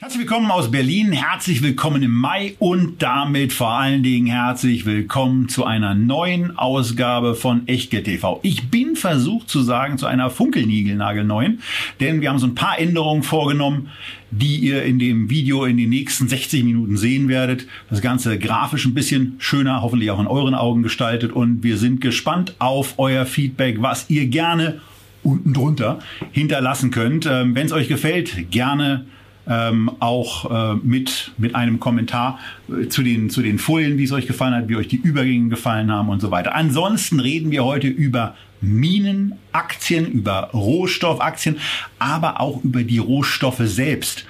Herzlich willkommen aus Berlin, herzlich willkommen im Mai und damit vor allen Dingen herzlich willkommen zu einer neuen Ausgabe von Echtgeld TV. Ich bin versucht zu sagen zu einer Funkelnigelnagelneuen, denn wir haben so ein paar Änderungen vorgenommen, die ihr in dem Video in den nächsten 60 Minuten sehen werdet. Das Ganze grafisch ein bisschen schöner, hoffentlich auch in euren Augen gestaltet und wir sind gespannt auf euer Feedback, was ihr gerne unten drunter hinterlassen könnt. Ähm, Wenn es euch gefällt, gerne ähm, auch äh, mit, mit einem Kommentar äh, zu, den, zu den Folien, wie es euch gefallen hat, wie euch die Übergänge gefallen haben und so weiter. Ansonsten reden wir heute über Minenaktien, über Rohstoffaktien, aber auch über die Rohstoffe selbst.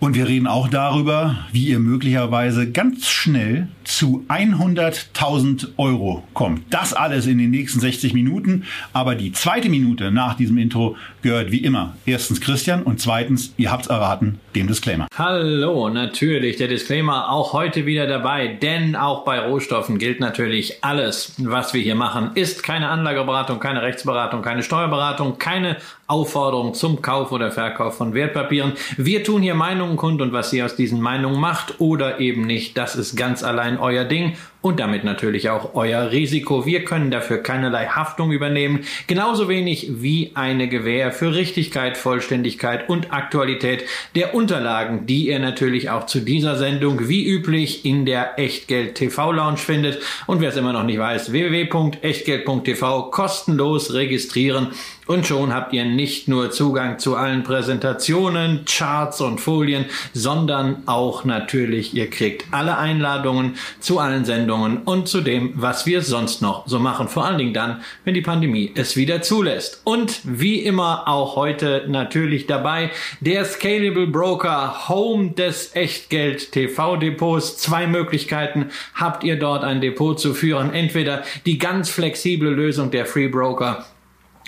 Und wir reden auch darüber, wie ihr möglicherweise ganz schnell zu 100.000 Euro kommt. Das alles in den nächsten 60 Minuten. Aber die zweite Minute nach diesem Intro gehört wie immer erstens Christian und zweitens, ihr habt's erraten, dem Disclaimer. Hallo, natürlich der Disclaimer auch heute wieder dabei, denn auch bei Rohstoffen gilt natürlich alles, was wir hier machen, ist keine Anlageberatung, keine Rechtsberatung, keine Steuerberatung, keine Aufforderung zum Kauf oder Verkauf von Wertpapieren. Wir tun hier Meinungen kund und was ihr aus diesen Meinungen macht oder eben nicht, das ist ganz allein euer Ding und damit natürlich auch euer Risiko. Wir können dafür keinerlei Haftung übernehmen, genauso wenig wie eine Gewähr für Richtigkeit, Vollständigkeit und Aktualität der Unterlagen, die ihr natürlich auch zu dieser Sendung wie üblich in der Echtgeld TV Lounge findet. Und wer es immer noch nicht weiß, www.echtgeld.tv kostenlos registrieren und schon habt ihr nicht nur Zugang zu allen Präsentationen, Charts und Folien, sondern auch natürlich, ihr kriegt alle Einladungen zu allen Sendungen und zu dem, was wir sonst noch so machen. Vor allen Dingen dann, wenn die Pandemie es wieder zulässt. Und wie immer auch heute natürlich dabei der Scalable Broker Home des Echtgeld TV Depots. Zwei Möglichkeiten habt ihr dort ein Depot zu führen. Entweder die ganz flexible Lösung der Free Broker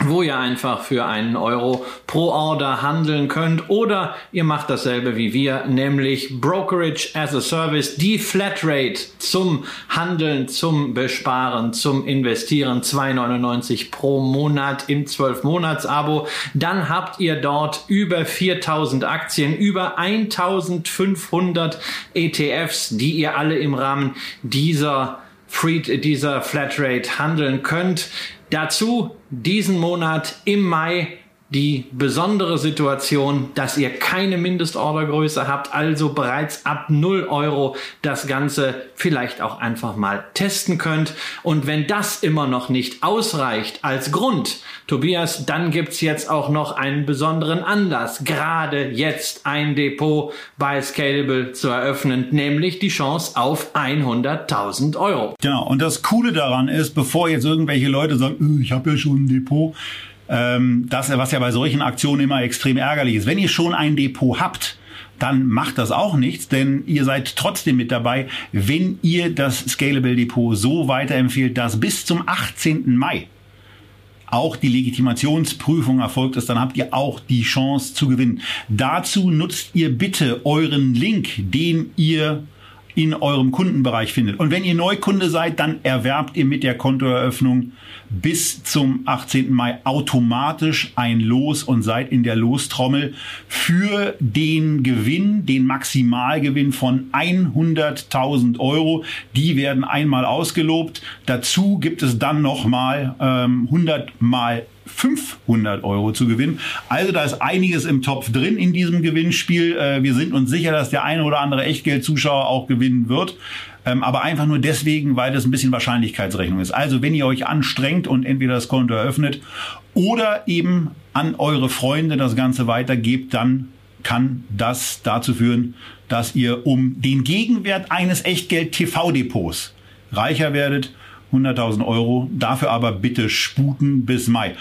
wo ihr einfach für einen Euro pro Order handeln könnt oder ihr macht dasselbe wie wir, nämlich Brokerage as a Service, die Flatrate zum Handeln, zum Besparen, zum Investieren 2,99 pro Monat im 12-Monats-Abo. Dann habt ihr dort über 4000 Aktien, über 1500 ETFs, die ihr alle im Rahmen dieser Free, dieser Flatrate handeln könnt. Dazu diesen Monat im Mai die besondere Situation, dass ihr keine Mindestordergröße habt, also bereits ab 0 Euro das Ganze vielleicht auch einfach mal testen könnt. Und wenn das immer noch nicht ausreicht als Grund, Tobias, dann gibt's jetzt auch noch einen besonderen Anlass, gerade jetzt ein Depot bei Scalable zu eröffnen, nämlich die Chance auf 100.000 Euro. Genau, und das Coole daran ist, bevor jetzt irgendwelche Leute sagen, äh, ich habe ja schon ein Depot, ähm, das, was ja bei solchen Aktionen immer extrem ärgerlich ist. Wenn ihr schon ein Depot habt, dann macht das auch nichts, denn ihr seid trotzdem mit dabei, wenn ihr das Scalable Depot so weiterempfehlt, dass bis zum 18. Mai auch die Legitimationsprüfung erfolgt ist, dann habt ihr auch die Chance zu gewinnen. Dazu nutzt ihr bitte euren Link, den ihr in eurem Kundenbereich findet. Und wenn ihr Neukunde seid, dann erwerbt ihr mit der Kontoeröffnung bis zum 18. Mai automatisch ein Los und seid in der Lostrommel für den Gewinn, den Maximalgewinn von 100.000 Euro. Die werden einmal ausgelobt. Dazu gibt es dann nochmal ähm, 100 mal 500 Euro zu gewinnen. Also da ist einiges im Topf drin in diesem Gewinnspiel. Äh, wir sind uns sicher, dass der eine oder andere Echtgeldzuschauer auch gewinnen wird. Ähm, aber einfach nur deswegen, weil das ein bisschen Wahrscheinlichkeitsrechnung ist. Also wenn ihr euch anstrengt und entweder das Konto eröffnet oder eben an eure Freunde das Ganze weitergebt, dann kann das dazu führen, dass ihr um den Gegenwert eines Echtgeld-TV-Depots reicher werdet 100.000 Euro. Dafür aber bitte sputen bis Mai.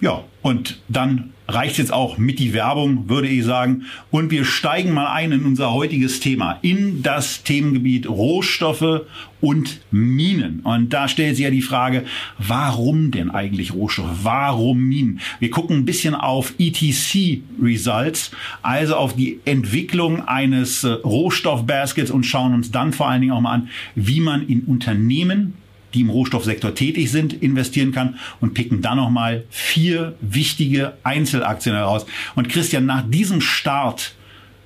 Ja, und dann reicht jetzt auch mit die Werbung, würde ich sagen. Und wir steigen mal ein in unser heutiges Thema, in das Themengebiet Rohstoffe und Minen. Und da stellt sich ja die Frage, warum denn eigentlich Rohstoffe? Warum Minen? Wir gucken ein bisschen auf ETC Results, also auf die Entwicklung eines äh, Rohstoffbaskets und schauen uns dann vor allen Dingen auch mal an, wie man in Unternehmen die im Rohstoffsektor tätig sind, investieren kann und picken dann nochmal vier wichtige Einzelaktien heraus. Und Christian, nach diesem Start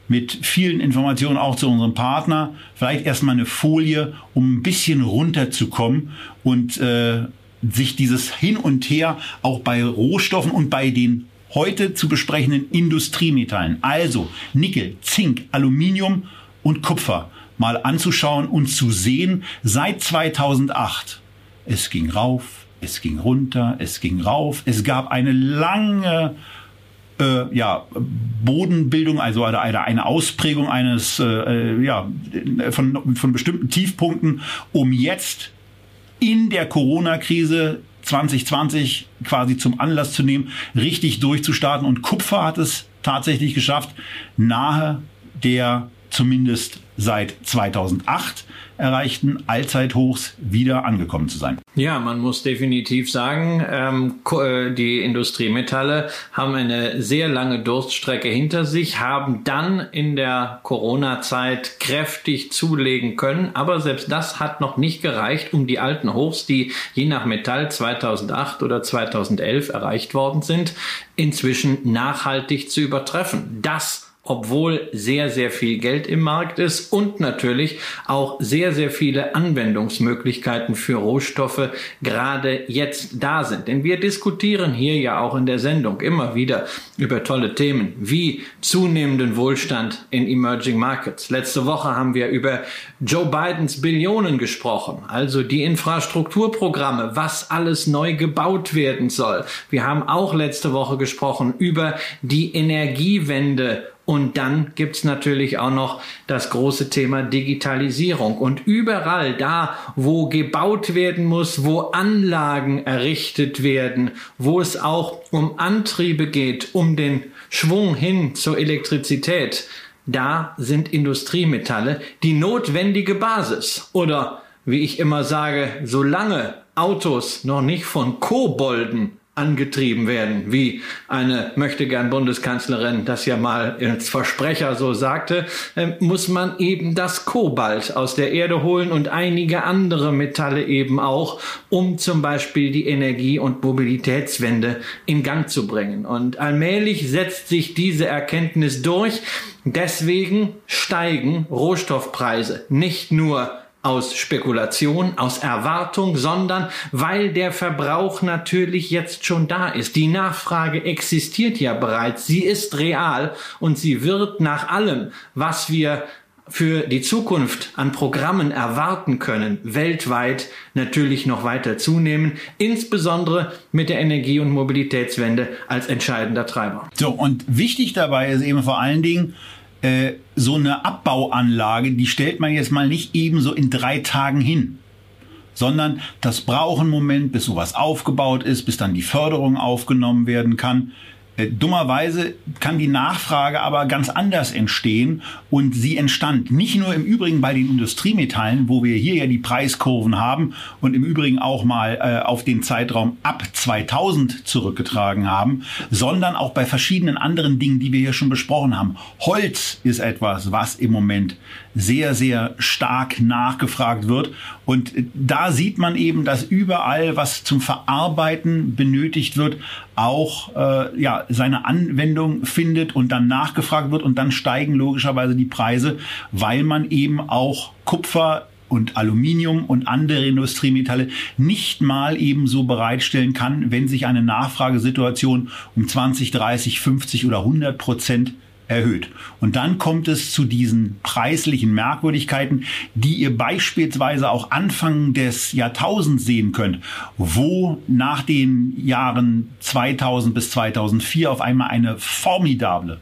mit vielen Informationen auch zu unserem Partner, vielleicht erstmal eine Folie, um ein bisschen runterzukommen und äh, sich dieses Hin und Her auch bei Rohstoffen und bei den heute zu besprechenden Industriemetallen, also Nickel, Zink, Aluminium und Kupfer, mal anzuschauen und zu sehen, seit 2008, es ging rauf, es ging runter, es ging rauf, es gab eine lange äh, ja, Bodenbildung, also eine, eine Ausprägung eines, äh, äh, ja, von, von bestimmten Tiefpunkten, um jetzt in der Corona-Krise 2020 quasi zum Anlass zu nehmen, richtig durchzustarten. Und Kupfer hat es tatsächlich geschafft, nahe der zumindest seit 2008 erreichten Allzeithochs wieder angekommen zu sein. Ja, man muss definitiv sagen, ähm, äh, die Industriemetalle haben eine sehr lange Durststrecke hinter sich, haben dann in der Corona-Zeit kräftig zulegen können, aber selbst das hat noch nicht gereicht, um die alten Hochs, die je nach Metall 2008 oder 2011 erreicht worden sind, inzwischen nachhaltig zu übertreffen. Das obwohl sehr, sehr viel Geld im Markt ist und natürlich auch sehr, sehr viele Anwendungsmöglichkeiten für Rohstoffe gerade jetzt da sind. Denn wir diskutieren hier ja auch in der Sendung immer wieder über tolle Themen wie zunehmenden Wohlstand in Emerging Markets. Letzte Woche haben wir über Joe Bidens Billionen gesprochen, also die Infrastrukturprogramme, was alles neu gebaut werden soll. Wir haben auch letzte Woche gesprochen über die Energiewende und dann gibt's natürlich auch noch das große Thema Digitalisierung. Und überall da, wo gebaut werden muss, wo Anlagen errichtet werden, wo es auch um Antriebe geht, um den Schwung hin zur Elektrizität, da sind Industriemetalle die notwendige Basis. Oder wie ich immer sage, solange Autos noch nicht von Kobolden angetrieben werden, wie eine möchte gern Bundeskanzlerin das ja mal als Versprecher so sagte, äh, muss man eben das Kobalt aus der Erde holen und einige andere Metalle eben auch, um zum Beispiel die Energie- und Mobilitätswende in Gang zu bringen. Und allmählich setzt sich diese Erkenntnis durch. Deswegen steigen Rohstoffpreise nicht nur aus Spekulation, aus Erwartung, sondern weil der Verbrauch natürlich jetzt schon da ist. Die Nachfrage existiert ja bereits, sie ist real und sie wird nach allem, was wir für die Zukunft an Programmen erwarten können, weltweit natürlich noch weiter zunehmen, insbesondere mit der Energie- und Mobilitätswende als entscheidender Treiber. So, und wichtig dabei ist eben vor allen Dingen, äh, so eine Abbauanlage, die stellt man jetzt mal nicht ebenso in drei Tagen hin, sondern das braucht einen Moment, bis sowas aufgebaut ist, bis dann die Förderung aufgenommen werden kann. Äh, dummerweise kann die Nachfrage aber ganz anders entstehen und sie entstand nicht nur im Übrigen bei den Industriemetallen, wo wir hier ja die Preiskurven haben und im Übrigen auch mal äh, auf den Zeitraum ab 2000 zurückgetragen haben, sondern auch bei verschiedenen anderen Dingen, die wir hier schon besprochen haben. Holz ist etwas, was im Moment sehr, sehr stark nachgefragt wird. Und da sieht man eben, dass überall, was zum Verarbeiten benötigt wird, auch äh, ja, seine Anwendung findet und dann nachgefragt wird und dann steigen logischerweise die Preise, weil man eben auch Kupfer und Aluminium und andere Industriemetalle nicht mal ebenso bereitstellen kann, wenn sich eine Nachfragesituation um 20, 30, 50 oder 100 Prozent erhöht. Und dann kommt es zu diesen preislichen Merkwürdigkeiten, die ihr beispielsweise auch Anfang des Jahrtausends sehen könnt, wo nach den Jahren 2000 bis 2004 auf einmal eine formidable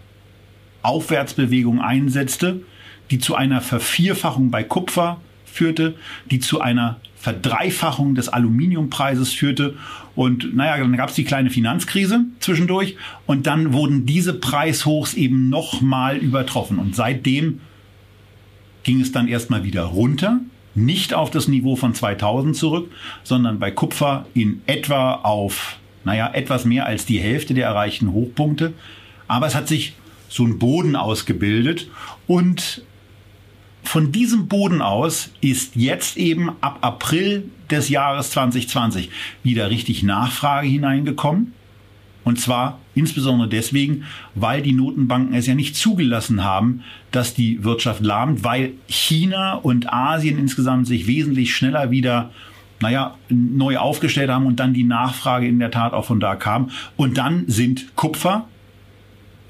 Aufwärtsbewegung einsetzte, die zu einer Vervierfachung bei Kupfer führte, die zu einer Verdreifachung des Aluminiumpreises führte. Und naja, dann gab es die kleine Finanzkrise zwischendurch und dann wurden diese Preishochs eben nochmal übertroffen. Und seitdem ging es dann erstmal wieder runter, nicht auf das Niveau von 2000 zurück, sondern bei Kupfer in etwa auf, naja, etwas mehr als die Hälfte der erreichten Hochpunkte. Aber es hat sich so ein Boden ausgebildet und von diesem Boden aus ist jetzt eben ab April des Jahres 2020 wieder richtig Nachfrage hineingekommen. Und zwar insbesondere deswegen, weil die Notenbanken es ja nicht zugelassen haben, dass die Wirtschaft lahmt, weil China und Asien insgesamt sich wesentlich schneller wieder naja, neu aufgestellt haben und dann die Nachfrage in der Tat auch von da kam. Und dann sind Kupfer,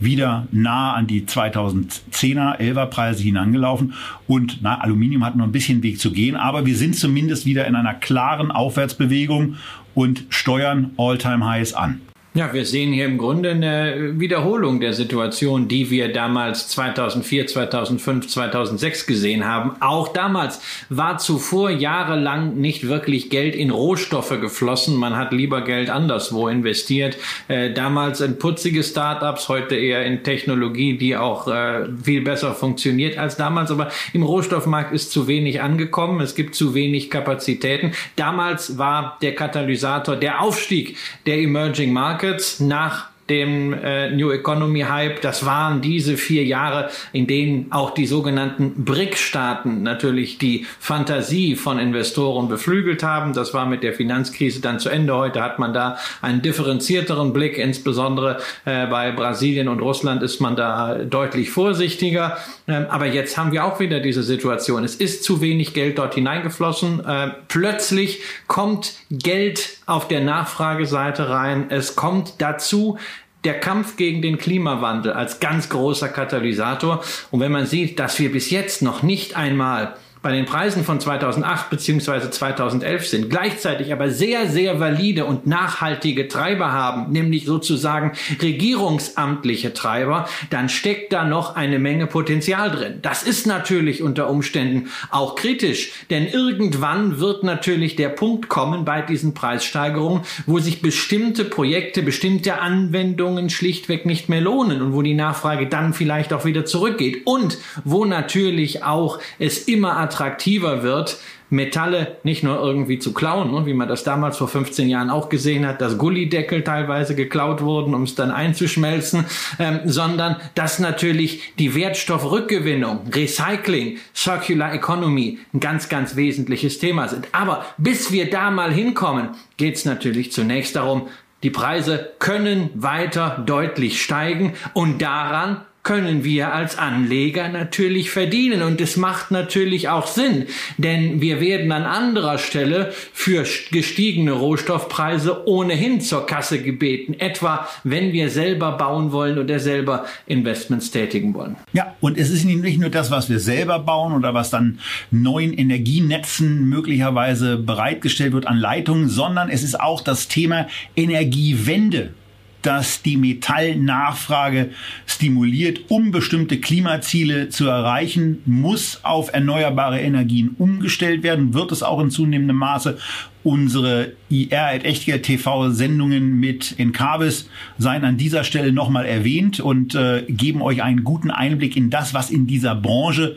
wieder nah an die 2010er, 11er Preise hinangelaufen und na, Aluminium hat noch ein bisschen Weg zu gehen, aber wir sind zumindest wieder in einer klaren Aufwärtsbewegung und steuern All-Time-Highs an. Ja, wir sehen hier im Grunde eine Wiederholung der Situation, die wir damals 2004, 2005, 2006 gesehen haben. Auch damals war zuvor jahrelang nicht wirklich Geld in Rohstoffe geflossen. Man hat lieber Geld anderswo investiert. Äh, damals in putzige Startups, heute eher in Technologie, die auch äh, viel besser funktioniert als damals. Aber im Rohstoffmarkt ist zu wenig angekommen. Es gibt zu wenig Kapazitäten. Damals war der Katalysator der Aufstieg der Emerging Markets Markets nach dem äh, New Economy Hype. Das waren diese vier Jahre, in denen auch die sogenannten BRIC-Staaten natürlich die Fantasie von Investoren beflügelt haben. Das war mit der Finanzkrise dann zu Ende. Heute hat man da einen differenzierteren Blick. Insbesondere äh, bei Brasilien und Russland ist man da deutlich vorsichtiger. Ähm, aber jetzt haben wir auch wieder diese Situation. Es ist zu wenig Geld dort hineingeflossen. Äh, plötzlich kommt Geld auf der Nachfrageseite rein. Es kommt dazu, der Kampf gegen den Klimawandel als ganz großer Katalysator. Und wenn man sieht, dass wir bis jetzt noch nicht einmal bei den Preisen von 2008 bzw. 2011 sind, gleichzeitig aber sehr, sehr valide und nachhaltige Treiber haben, nämlich sozusagen regierungsamtliche Treiber, dann steckt da noch eine Menge Potenzial drin. Das ist natürlich unter Umständen auch kritisch, denn irgendwann wird natürlich der Punkt kommen bei diesen Preissteigerungen, wo sich bestimmte Projekte, bestimmte Anwendungen schlichtweg nicht mehr lohnen und wo die Nachfrage dann vielleicht auch wieder zurückgeht und wo natürlich auch es immer attraktiver wird, Metalle nicht nur irgendwie zu klauen, ne, wie man das damals vor 15 Jahren auch gesehen hat, dass Gullideckel teilweise geklaut wurden, um es dann einzuschmelzen, ähm, sondern dass natürlich die Wertstoffrückgewinnung, Recycling, Circular Economy ein ganz, ganz wesentliches Thema sind. Aber bis wir da mal hinkommen, geht es natürlich zunächst darum, die Preise können weiter deutlich steigen und daran können wir als Anleger natürlich verdienen. Und es macht natürlich auch Sinn, denn wir werden an anderer Stelle für gestiegene Rohstoffpreise ohnehin zur Kasse gebeten. Etwa, wenn wir selber bauen wollen oder selber Investments tätigen wollen. Ja, und es ist nicht nur das, was wir selber bauen oder was dann neuen Energienetzen möglicherweise bereitgestellt wird an Leitungen, sondern es ist auch das Thema Energiewende das die Metallnachfrage stimuliert, um bestimmte Klimaziele zu erreichen, muss auf erneuerbare Energien umgestellt werden, wird es auch in zunehmendem Maße. Unsere IR Echtgeld TV Sendungen mit Encarvis seien an dieser Stelle nochmal erwähnt und äh, geben euch einen guten Einblick in das, was in dieser Branche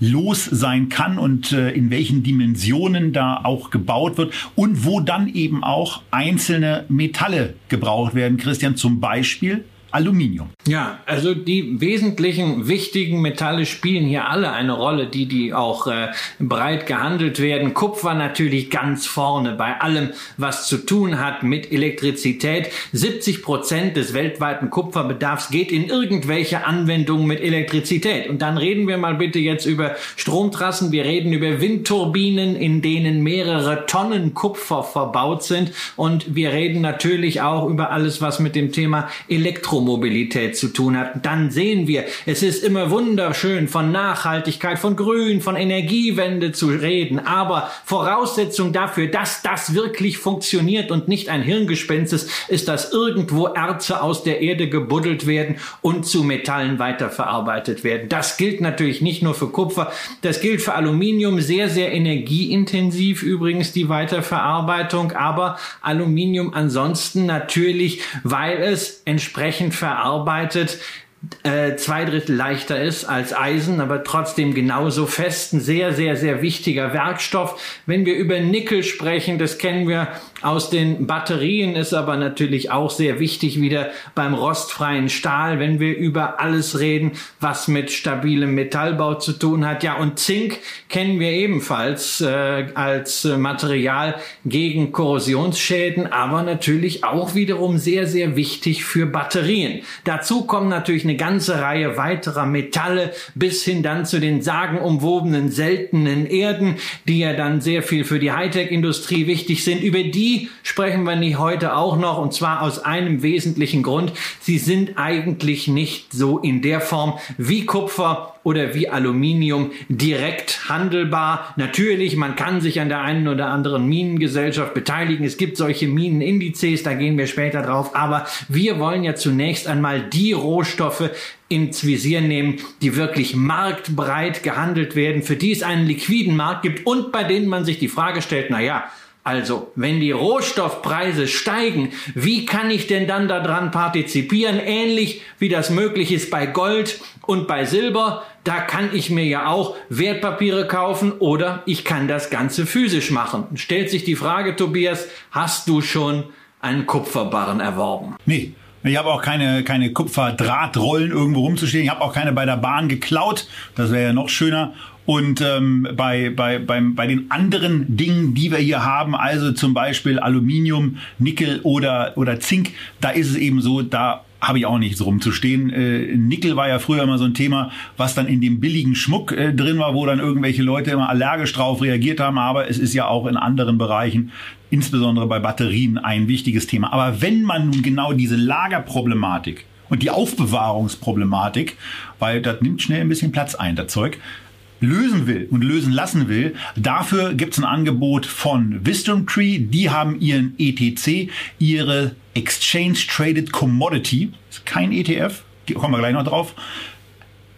los sein kann und äh, in welchen Dimensionen da auch gebaut wird und wo dann eben auch einzelne Metalle gebraucht werden. Christian, zum Beispiel Aluminium. Ja, also die wesentlichen wichtigen Metalle spielen hier alle eine Rolle, die die auch äh, breit gehandelt werden. Kupfer natürlich ganz vorne bei allem, was zu tun hat mit Elektrizität. 70 Prozent des weltweiten Kupferbedarfs geht in irgendwelche Anwendungen mit Elektrizität. Und dann reden wir mal bitte jetzt über Stromtrassen. Wir reden über Windturbinen, in denen mehrere Tonnen Kupfer verbaut sind. Und wir reden natürlich auch über alles, was mit dem Thema Elektromobilität Elektromobilität zu tun hat, dann sehen wir, es ist immer wunderschön von Nachhaltigkeit, von Grün, von Energiewende zu reden, aber Voraussetzung dafür, dass das wirklich funktioniert und nicht ein Hirngespinst ist, ist, dass irgendwo Erze aus der Erde gebuddelt werden und zu Metallen weiterverarbeitet werden. Das gilt natürlich nicht nur für Kupfer, das gilt für Aluminium, sehr, sehr energieintensiv übrigens die Weiterverarbeitung, aber Aluminium ansonsten natürlich, weil es entsprechend verarbeitet äh, zwei Drittel leichter ist als Eisen, aber trotzdem genauso fest. Ein sehr, sehr, sehr wichtiger Werkstoff. Wenn wir über Nickel sprechen, das kennen wir aus den Batterien, ist aber natürlich auch sehr wichtig wieder beim rostfreien Stahl, wenn wir über alles reden, was mit stabilem Metallbau zu tun hat. Ja, und Zink kennen wir ebenfalls äh, als Material gegen Korrosionsschäden, aber natürlich auch wiederum sehr, sehr wichtig für Batterien. Dazu kommen natürlich eine ganze Reihe weiterer Metalle bis hin dann zu den sagenumwobenen seltenen Erden, die ja dann sehr viel für die Hightech-Industrie wichtig sind. Über die sprechen wir nicht heute auch noch und zwar aus einem wesentlichen Grund. Sie sind eigentlich nicht so in der Form wie Kupfer oder wie Aluminium direkt handelbar. Natürlich, man kann sich an der einen oder anderen Minengesellschaft beteiligen. Es gibt solche Minenindizes, da gehen wir später drauf. Aber wir wollen ja zunächst einmal die Rohstoffe ins Visier nehmen, die wirklich marktbreit gehandelt werden, für die es einen liquiden Markt gibt und bei denen man sich die Frage stellt, na ja, also, wenn die Rohstoffpreise steigen, wie kann ich denn dann daran partizipieren? Ähnlich wie das möglich ist bei Gold und bei Silber. Da kann ich mir ja auch Wertpapiere kaufen oder ich kann das Ganze physisch machen. Stellt sich die Frage, Tobias, hast du schon einen Kupferbarren erworben? Nee. Ich habe auch keine, keine Kupferdrahtrollen irgendwo rumzustehen. Ich habe auch keine bei der Bahn geklaut. Das wäre ja noch schöner. Und ähm, bei, bei, beim, bei den anderen Dingen, die wir hier haben, also zum Beispiel Aluminium, Nickel oder, oder Zink, da ist es eben so, da habe ich auch nichts rumzustehen. Äh, Nickel war ja früher immer so ein Thema, was dann in dem billigen Schmuck äh, drin war, wo dann irgendwelche Leute immer allergisch drauf reagiert haben. Aber es ist ja auch in anderen Bereichen, insbesondere bei Batterien, ein wichtiges Thema. Aber wenn man nun genau diese Lagerproblematik und die Aufbewahrungsproblematik, weil das nimmt schnell ein bisschen Platz ein, das Zeug, lösen will und lösen lassen will, dafür gibt es ein Angebot von Wisdom Tree. Die haben ihren ETC, ihre Exchange Traded Commodity, ist kein ETF, kommen wir gleich noch drauf,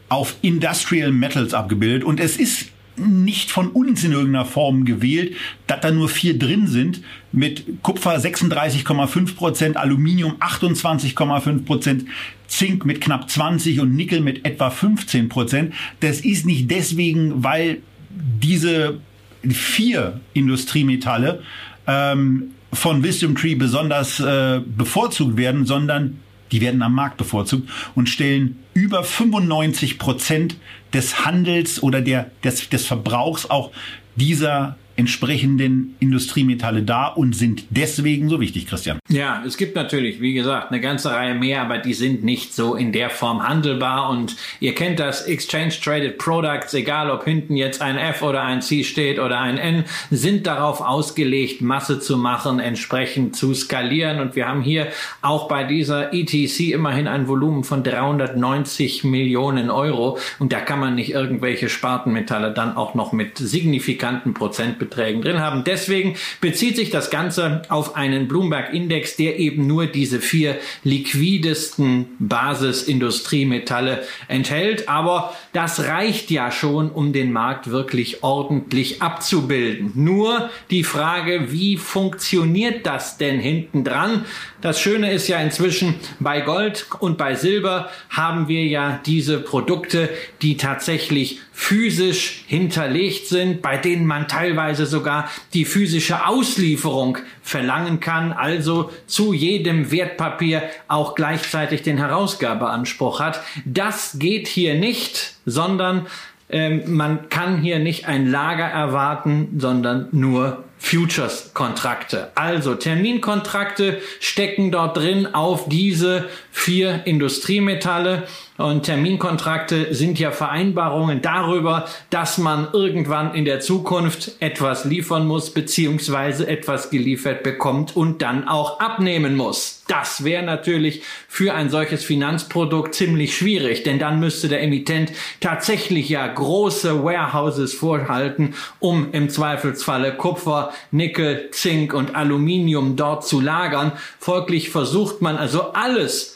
auf Industrial Metals abgebildet. Und es ist nicht von uns in irgendeiner Form gewählt, dass da nur vier drin sind, mit Kupfer 36,5 Prozent, Aluminium 28,5 Prozent, Zink mit knapp 20 und Nickel mit etwa 15 Prozent. Das ist nicht deswegen, weil diese vier Industriemetalle ähm, von Wisdom Tree besonders äh, bevorzugt werden, sondern die werden am Markt bevorzugt und stellen über 95 Prozent des Handels oder der, des, des Verbrauchs auch dieser entsprechenden Industriemetalle da und sind deswegen so wichtig, Christian. Ja, es gibt natürlich, wie gesagt, eine ganze Reihe mehr, aber die sind nicht so in der Form handelbar. Und ihr kennt das Exchange Traded Products, egal ob hinten jetzt ein F oder ein C steht oder ein N, sind darauf ausgelegt, Masse zu machen, entsprechend zu skalieren. Und wir haben hier auch bei dieser ETC immerhin ein Volumen von 390 Millionen Euro. Und da kann man nicht irgendwelche Spartenmetalle dann auch noch mit signifikanten Prozent Beträgen drin haben. Deswegen bezieht sich das Ganze auf einen Bloomberg-Index, der eben nur diese vier liquidesten Basisindustriemetalle enthält. Aber das reicht ja schon, um den Markt wirklich ordentlich abzubilden. Nur die Frage, wie funktioniert das denn hinten dran? Das Schöne ist ja inzwischen bei Gold und bei Silber haben wir ja diese Produkte, die tatsächlich physisch hinterlegt sind, bei denen man teilweise sogar die physische Auslieferung verlangen kann, also zu jedem Wertpapier auch gleichzeitig den Herausgabeanspruch hat. Das geht hier nicht, sondern ähm, man kann hier nicht ein Lager erwarten, sondern nur Futures-Kontrakte. Also Terminkontrakte stecken dort drin auf diese vier Industriemetalle. Und Terminkontrakte sind ja Vereinbarungen darüber, dass man irgendwann in der Zukunft etwas liefern muss, beziehungsweise etwas geliefert bekommt und dann auch abnehmen muss. Das wäre natürlich für ein solches Finanzprodukt ziemlich schwierig, denn dann müsste der Emittent tatsächlich ja große Warehouses vorhalten, um im Zweifelsfalle Kupfer, Nickel, Zink und Aluminium dort zu lagern. Folglich versucht man also alles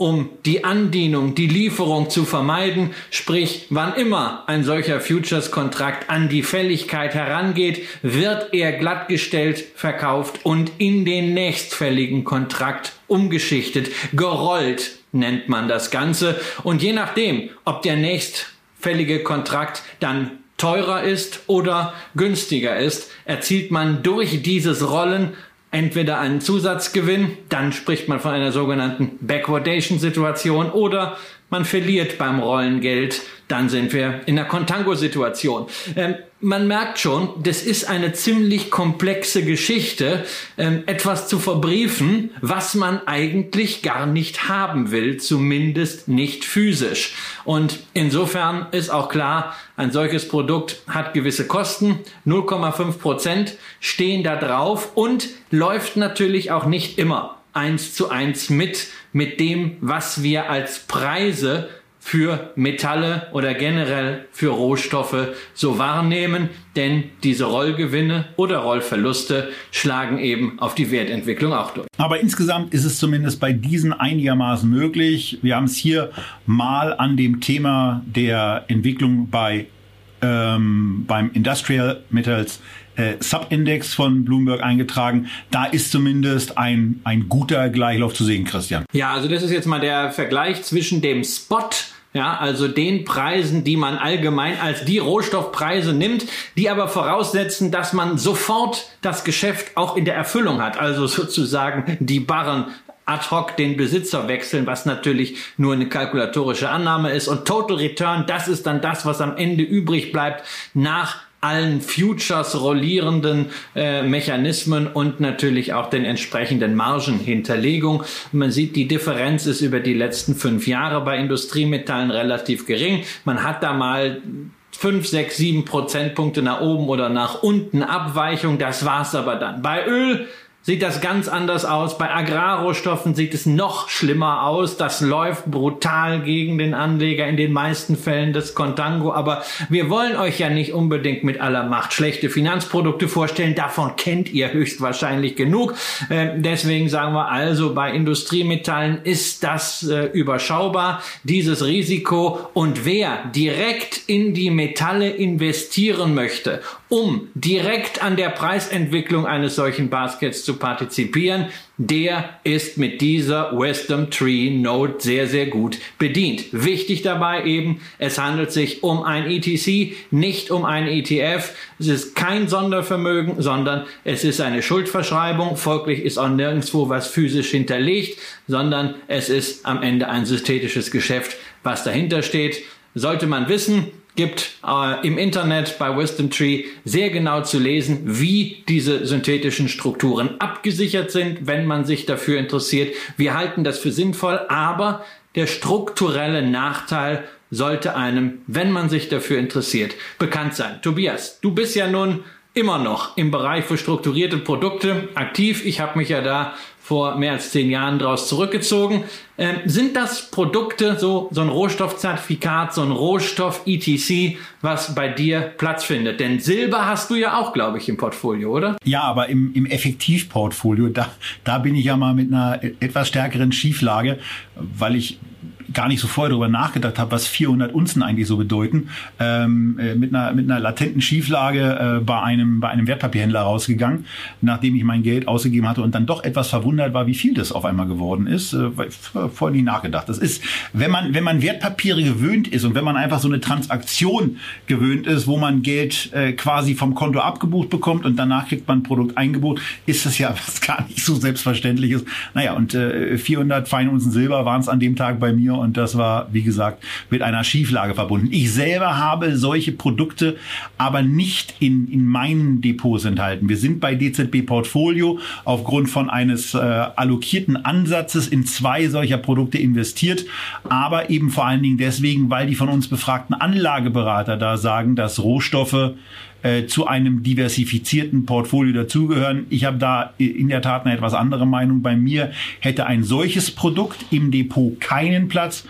um die Andienung, die Lieferung zu vermeiden, sprich wann immer ein solcher Futures-Kontrakt an die Fälligkeit herangeht, wird er glattgestellt verkauft und in den nächstfälligen Kontrakt umgeschichtet, gerollt nennt man das Ganze. Und je nachdem, ob der nächstfällige Kontrakt dann teurer ist oder günstiger ist, erzielt man durch dieses Rollen entweder einen Zusatzgewinn, dann spricht man von einer sogenannten Backwardation-Situation oder man verliert beim Rollengeld, dann sind wir in einer Contango-Situation. Ähm, man merkt schon, das ist eine ziemlich komplexe Geschichte, ähm, etwas zu verbriefen, was man eigentlich gar nicht haben will, zumindest nicht physisch. Und insofern ist auch klar, ein solches Produkt hat gewisse Kosten, 0,5 Prozent stehen da drauf und läuft natürlich auch nicht immer eins zu eins mit, mit dem, was wir als Preise für Metalle oder generell für Rohstoffe so wahrnehmen, denn diese Rollgewinne oder Rollverluste schlagen eben auf die Wertentwicklung auch durch. Aber insgesamt ist es zumindest bei diesen einigermaßen möglich. Wir haben es hier mal an dem Thema der Entwicklung bei ähm, beim Industrial Metals äh, Subindex von Bloomberg eingetragen. Da ist zumindest ein, ein guter Gleichlauf zu sehen, Christian. Ja, also das ist jetzt mal der Vergleich zwischen dem Spot ja, also den Preisen, die man allgemein als die Rohstoffpreise nimmt, die aber voraussetzen, dass man sofort das Geschäft auch in der Erfüllung hat. Also sozusagen die Barren ad hoc den Besitzer wechseln, was natürlich nur eine kalkulatorische Annahme ist. Und Total Return, das ist dann das, was am Ende übrig bleibt nach allen Futures rollierenden äh, Mechanismen und natürlich auch den entsprechenden Margenhinterlegung. Man sieht, die Differenz ist über die letzten fünf Jahre bei Industriemetallen relativ gering. Man hat da mal fünf, sechs, sieben Prozentpunkte nach oben oder nach unten Abweichung. Das war's aber dann. Bei Öl sieht das ganz anders aus. Bei Agrarrohstoffen sieht es noch schlimmer aus. Das läuft brutal gegen den Anleger in den meisten Fällen des Contango. Aber wir wollen euch ja nicht unbedingt mit aller Macht schlechte Finanzprodukte vorstellen. Davon kennt ihr höchstwahrscheinlich genug. Äh, deswegen sagen wir also, bei Industriemetallen ist das äh, überschaubar, dieses Risiko. Und wer direkt in die Metalle investieren möchte, um direkt an der Preisentwicklung eines solchen Baskets zu partizipieren, der ist mit dieser Wisdom Tree Note sehr, sehr gut bedient. Wichtig dabei eben, es handelt sich um ein ETC, nicht um ein ETF. Es ist kein Sondervermögen, sondern es ist eine Schuldverschreibung. Folglich ist auch nirgendwo was physisch hinterlegt, sondern es ist am Ende ein synthetisches Geschäft, was dahinter steht. Sollte man wissen, gibt äh, im Internet bei Wisdom Tree sehr genau zu lesen, wie diese synthetischen Strukturen abgesichert sind, wenn man sich dafür interessiert. Wir halten das für sinnvoll, aber der strukturelle Nachteil sollte einem, wenn man sich dafür interessiert, bekannt sein. Tobias, du bist ja nun immer noch im Bereich für strukturierte Produkte aktiv. Ich habe mich ja da vor mehr als zehn Jahren daraus zurückgezogen. Ähm, sind das Produkte, so, so ein Rohstoffzertifikat, so ein Rohstoff-ETC, was bei dir Platz findet? Denn Silber hast du ja auch, glaube ich, im Portfolio, oder? Ja, aber im, im Effektivportfolio, da, da bin ich ja mal mit einer etwas stärkeren Schieflage, weil ich gar nicht so vorher darüber nachgedacht habe, was 400 Unzen eigentlich so bedeuten, ähm, äh, mit, einer, mit einer latenten Schieflage äh, bei, einem, bei einem Wertpapierhändler rausgegangen, nachdem ich mein Geld ausgegeben hatte und dann doch etwas verwundert war, wie viel das auf einmal geworden ist. Äh, vorher nie nachgedacht. Das ist, wenn man, wenn man Wertpapiere gewöhnt ist und wenn man einfach so eine Transaktion gewöhnt ist, wo man Geld äh, quasi vom Konto abgebucht bekommt und danach kriegt man ein Produkt eingebucht, ist das ja was gar nicht so selbstverständliches. Naja, und äh, 400 Feinunzen Silber waren es an dem Tag bei mir und das war, wie gesagt, mit einer Schieflage verbunden. Ich selber habe solche Produkte aber nicht in, in meinen Depots enthalten. Wir sind bei DZB Portfolio aufgrund von eines äh, allokierten Ansatzes in zwei solcher Produkte investiert, aber eben vor allen Dingen deswegen, weil die von uns befragten Anlageberater da sagen, dass Rohstoffe äh, zu einem diversifizierten Portfolio dazugehören. Ich habe da in der Tat eine etwas andere Meinung. Bei mir hätte ein solches Produkt im Depot keinen Platz.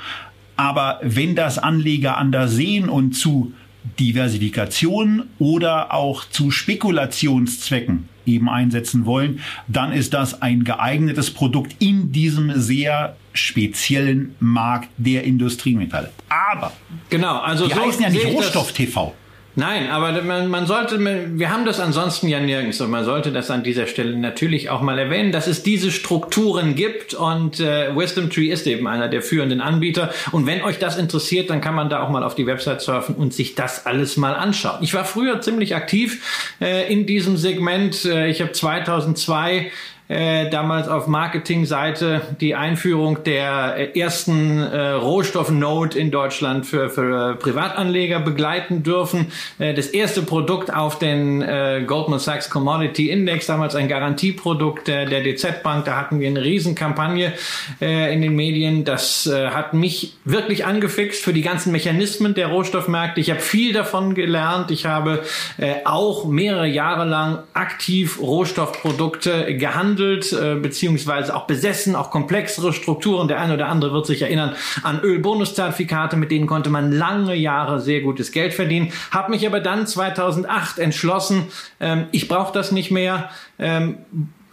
Aber wenn das Anleger anders sehen und zu Diversifikation oder auch zu Spekulationszwecken eben einsetzen wollen, dann ist das ein geeignetes Produkt in diesem sehr speziellen Markt der Industriemetalle. Aber genau, also die so heißen ja nicht Rohstoff TV. Nein, aber man, man sollte, wir haben das ansonsten ja nirgends und man sollte das an dieser Stelle natürlich auch mal erwähnen, dass es diese Strukturen gibt und äh, Wisdom Tree ist eben einer der führenden Anbieter und wenn euch das interessiert, dann kann man da auch mal auf die Website surfen und sich das alles mal anschauen. Ich war früher ziemlich aktiv äh, in diesem Segment. Äh, ich habe 2002 äh, damals auf Marketingseite die Einführung der äh, ersten äh, Rohstoff-Node in Deutschland für, für Privatanleger begleiten dürfen. Äh, das erste Produkt auf den äh, Goldman Sachs Commodity Index, damals ein Garantieprodukt der, der DZ Bank, da hatten wir eine Riesenkampagne äh, in den Medien. Das äh, hat mich wirklich angefixt für die ganzen Mechanismen der Rohstoffmärkte. Ich habe viel davon gelernt. Ich habe äh, auch mehrere Jahre lang aktiv Rohstoffprodukte gehandelt gehandelt, äh, beziehungsweise auch besessen, auch komplexere Strukturen. Der eine oder andere wird sich erinnern an Ölbonuszertifikate, mit denen konnte man lange Jahre sehr gutes Geld verdienen. Habe mich aber dann 2008 entschlossen, ähm, ich brauche das nicht mehr. Ähm,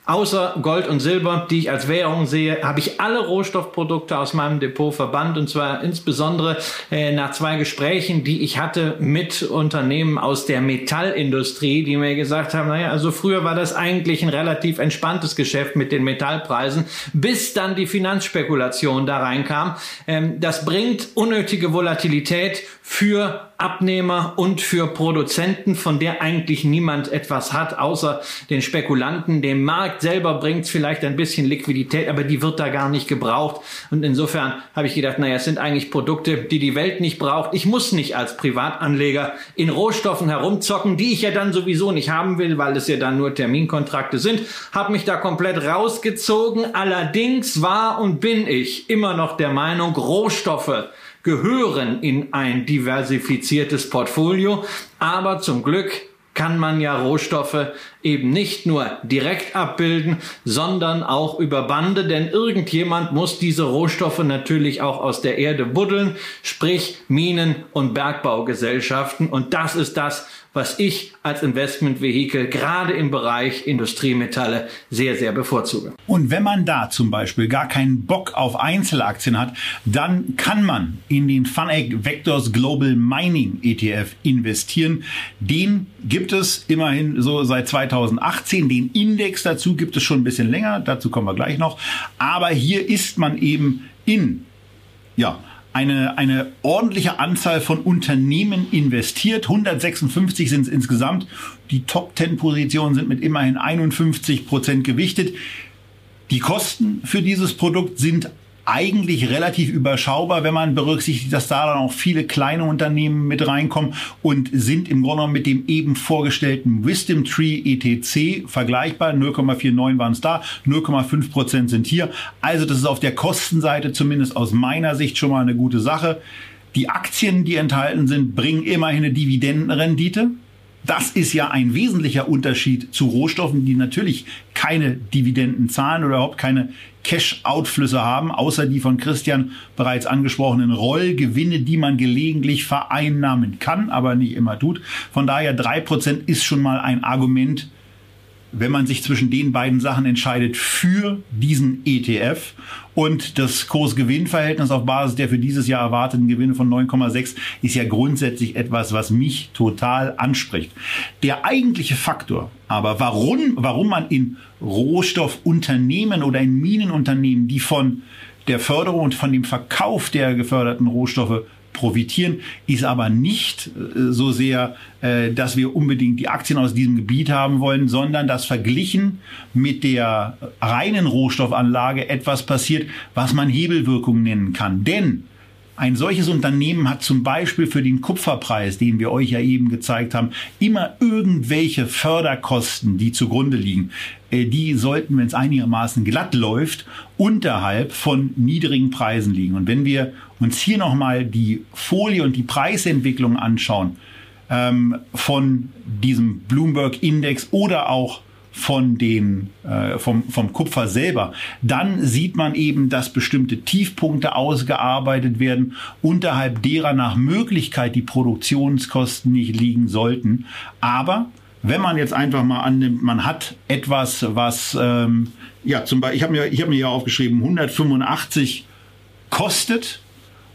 Außer Gold und Silber, die ich als Währung sehe, habe ich alle Rohstoffprodukte aus meinem Depot verbannt und zwar insbesondere äh, nach zwei Gesprächen, die ich hatte mit Unternehmen aus der Metallindustrie, die mir gesagt haben, naja, also früher war das eigentlich ein relativ entspanntes Geschäft mit den Metallpreisen, bis dann die Finanzspekulation da reinkam. Ähm, das bringt unnötige Volatilität für Abnehmer und für Produzenten, von der eigentlich niemand etwas hat, außer den Spekulanten. Dem Markt selber bringt es vielleicht ein bisschen Liquidität, aber die wird da gar nicht gebraucht. Und insofern habe ich gedacht, naja, es sind eigentlich Produkte, die die Welt nicht braucht. Ich muss nicht als Privatanleger in Rohstoffen herumzocken, die ich ja dann sowieso nicht haben will, weil es ja dann nur Terminkontrakte sind. Habe mich da komplett rausgezogen. Allerdings war und bin ich immer noch der Meinung, Rohstoffe gehören in ein diversifiziertes Portfolio. Aber zum Glück kann man ja Rohstoffe eben nicht nur direkt abbilden, sondern auch über Bande, denn irgendjemand muss diese Rohstoffe natürlich auch aus der Erde buddeln, sprich Minen- und Bergbaugesellschaften. Und das ist das, was ich als Investmentvehikel gerade im Bereich Industriemetalle sehr, sehr bevorzuge. Und wenn man da zum Beispiel gar keinen Bock auf Einzelaktien hat, dann kann man in den FunEgg Vectors Global Mining ETF investieren. Den gibt es immerhin so seit 2018. Den Index dazu gibt es schon ein bisschen länger. Dazu kommen wir gleich noch. Aber hier ist man eben in, ja, eine, eine ordentliche Anzahl von Unternehmen investiert. 156 sind es insgesamt. Die Top 10 Positionen sind mit immerhin 51 Prozent gewichtet. Die Kosten für dieses Produkt sind eigentlich relativ überschaubar, wenn man berücksichtigt, dass da dann auch viele kleine Unternehmen mit reinkommen und sind im Grunde genommen mit dem eben vorgestellten Wisdom Tree ETC vergleichbar. 0,49 waren es da, 0,5 Prozent sind hier. Also das ist auf der Kostenseite zumindest aus meiner Sicht schon mal eine gute Sache. Die Aktien, die enthalten sind, bringen immerhin eine Dividendenrendite. Das ist ja ein wesentlicher Unterschied zu Rohstoffen, die natürlich keine Dividenden zahlen oder überhaupt keine Cash-Outflüsse haben, außer die von Christian bereits angesprochenen Rollgewinne, die man gelegentlich vereinnahmen kann, aber nicht immer tut. Von daher drei Prozent ist schon mal ein Argument, wenn man sich zwischen den beiden Sachen entscheidet für diesen ETF und das Kurs-Gewinn-Verhältnis auf Basis der für dieses Jahr erwarteten Gewinne von 9,6 ist ja grundsätzlich etwas, was mich total anspricht. Der eigentliche Faktor, aber warum, warum man in Rohstoffunternehmen oder in Minenunternehmen, die von der Förderung und von dem Verkauf der geförderten Rohstoffe profitieren, ist aber nicht äh, so sehr, äh, dass wir unbedingt die Aktien aus diesem Gebiet haben wollen, sondern dass verglichen mit der reinen Rohstoffanlage etwas passiert, was man Hebelwirkung nennen kann. Denn ein solches Unternehmen hat zum Beispiel für den Kupferpreis, den wir euch ja eben gezeigt haben, immer irgendwelche Förderkosten, die zugrunde liegen. Äh, die sollten, wenn es einigermaßen glatt läuft, unterhalb von niedrigen Preisen liegen. Und wenn wir uns hier nochmal die Folie und die Preisentwicklung anschauen, ähm, von diesem Bloomberg-Index oder auch von den, äh, vom, vom Kupfer selber, dann sieht man eben, dass bestimmte Tiefpunkte ausgearbeitet werden, unterhalb derer nach Möglichkeit die Produktionskosten nicht liegen sollten. Aber wenn man jetzt einfach mal annimmt, man hat etwas, was, ähm, ja, zum Beispiel, ich habe mir, hab mir hier aufgeschrieben, 185 kostet,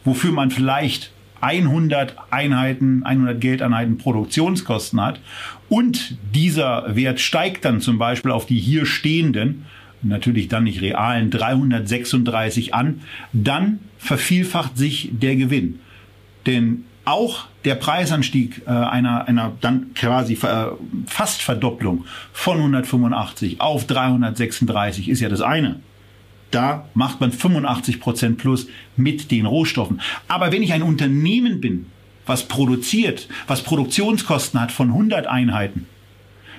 wofür man vielleicht 100 Einheiten, 100 Geldeinheiten Produktionskosten hat und dieser Wert steigt dann zum Beispiel auf die hier stehenden, natürlich dann nicht realen 336 an, dann vervielfacht sich der Gewinn. Denn auch der Preisanstieg äh, einer, einer dann quasi äh, fast Verdopplung von 185 auf 336 ist ja das eine. Da macht man 85 Prozent plus mit den Rohstoffen. Aber wenn ich ein Unternehmen bin, was produziert, was Produktionskosten hat von 100 Einheiten,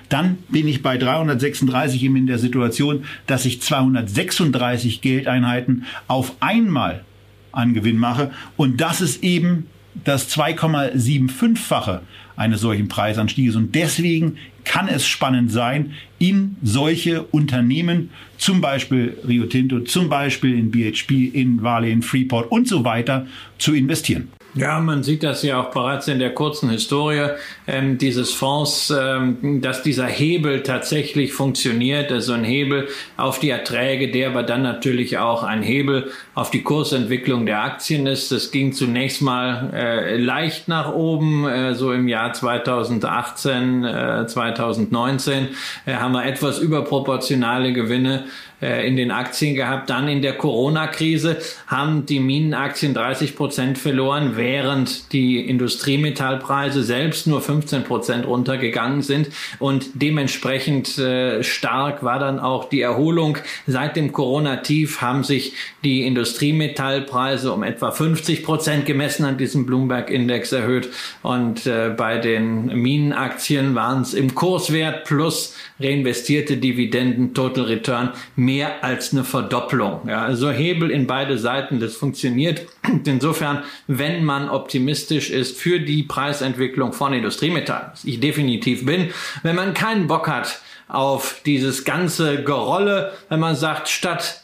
dann bin ich bei 336 eben in der Situation, dass ich 236 Geldeinheiten auf einmal an Gewinn mache. Und das ist eben das 2,75-fache eines solchen Preisanstieges. Und deswegen kann es spannend sein, in solche Unternehmen, zum Beispiel Rio Tinto, zum Beispiel in BHP, in Vale, in Freeport und so weiter, zu investieren. Ja, man sieht das ja auch bereits in der kurzen Historie ähm, dieses Fonds, ähm, dass dieser Hebel tatsächlich funktioniert, also ein Hebel auf die Erträge, der aber dann natürlich auch ein Hebel auf die Kursentwicklung der Aktien ist. Das ging zunächst mal äh, leicht nach oben, äh, so im Jahr 2018, äh, 2019 äh, haben wir etwas überproportionale Gewinne äh, in den Aktien gehabt. Dann in der Corona-Krise haben die Minenaktien 30 Prozent verloren, während die Industriemetallpreise selbst nur 15 Prozent runtergegangen sind. Und dementsprechend äh, stark war dann auch die Erholung. Seit dem Corona-Tief haben sich die Industriemetallpreise um etwa 50 Prozent gemessen an diesem Bloomberg-Index erhöht. Und äh, bei den Minenaktien waren es im Kurswert plus reinvestierte Dividenden, Total Return, mehr als eine Verdopplung. Ja, also Hebel in beide Seiten, das funktioniert. Insofern, wenn man optimistisch ist für die Preisentwicklung von Industriemetallen, was ich definitiv bin, wenn man keinen Bock hat auf dieses ganze Gerolle, wenn man sagt, statt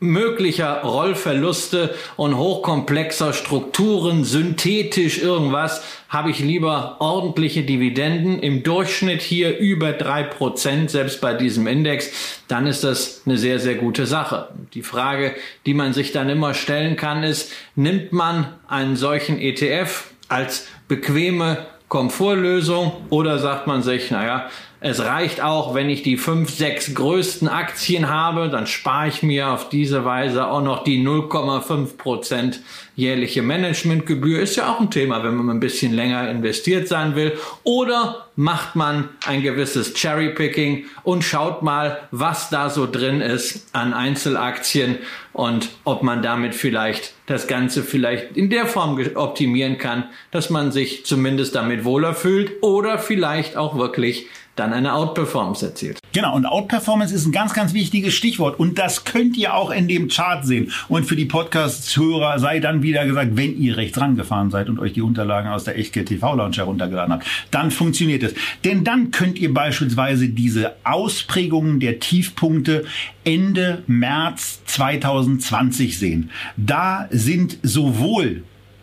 möglicher Rollverluste und hochkomplexer Strukturen, synthetisch irgendwas, habe ich lieber ordentliche Dividenden, im Durchschnitt hier über drei Prozent, selbst bei diesem Index, dann ist das eine sehr, sehr gute Sache. Die Frage, die man sich dann immer stellen kann, ist, nimmt man einen solchen ETF als bequeme Komfortlösung oder sagt man sich, naja, es reicht auch, wenn ich die fünf, sechs größten Aktien habe, dann spare ich mir auf diese Weise auch noch die 0,5 Prozent jährliche Managementgebühr. Ist ja auch ein Thema, wenn man ein bisschen länger investiert sein will. Oder macht man ein gewisses Cherrypicking und schaut mal, was da so drin ist an Einzelaktien und ob man damit vielleicht das Ganze vielleicht in der Form optimieren kann, dass man sich zumindest damit wohler fühlt oder vielleicht auch wirklich dann eine Outperformance erzielt. Genau, und Outperformance ist ein ganz, ganz wichtiges Stichwort. Und das könnt ihr auch in dem Chart sehen. Und für die Podcast-Hörer sei dann wieder gesagt, wenn ihr rechts rangefahren seid und euch die Unterlagen aus der Echtgeld TV Lounge heruntergeladen habt, dann funktioniert es. Denn dann könnt ihr beispielsweise diese Ausprägungen der Tiefpunkte Ende März 2020 sehen. Da sind sowohl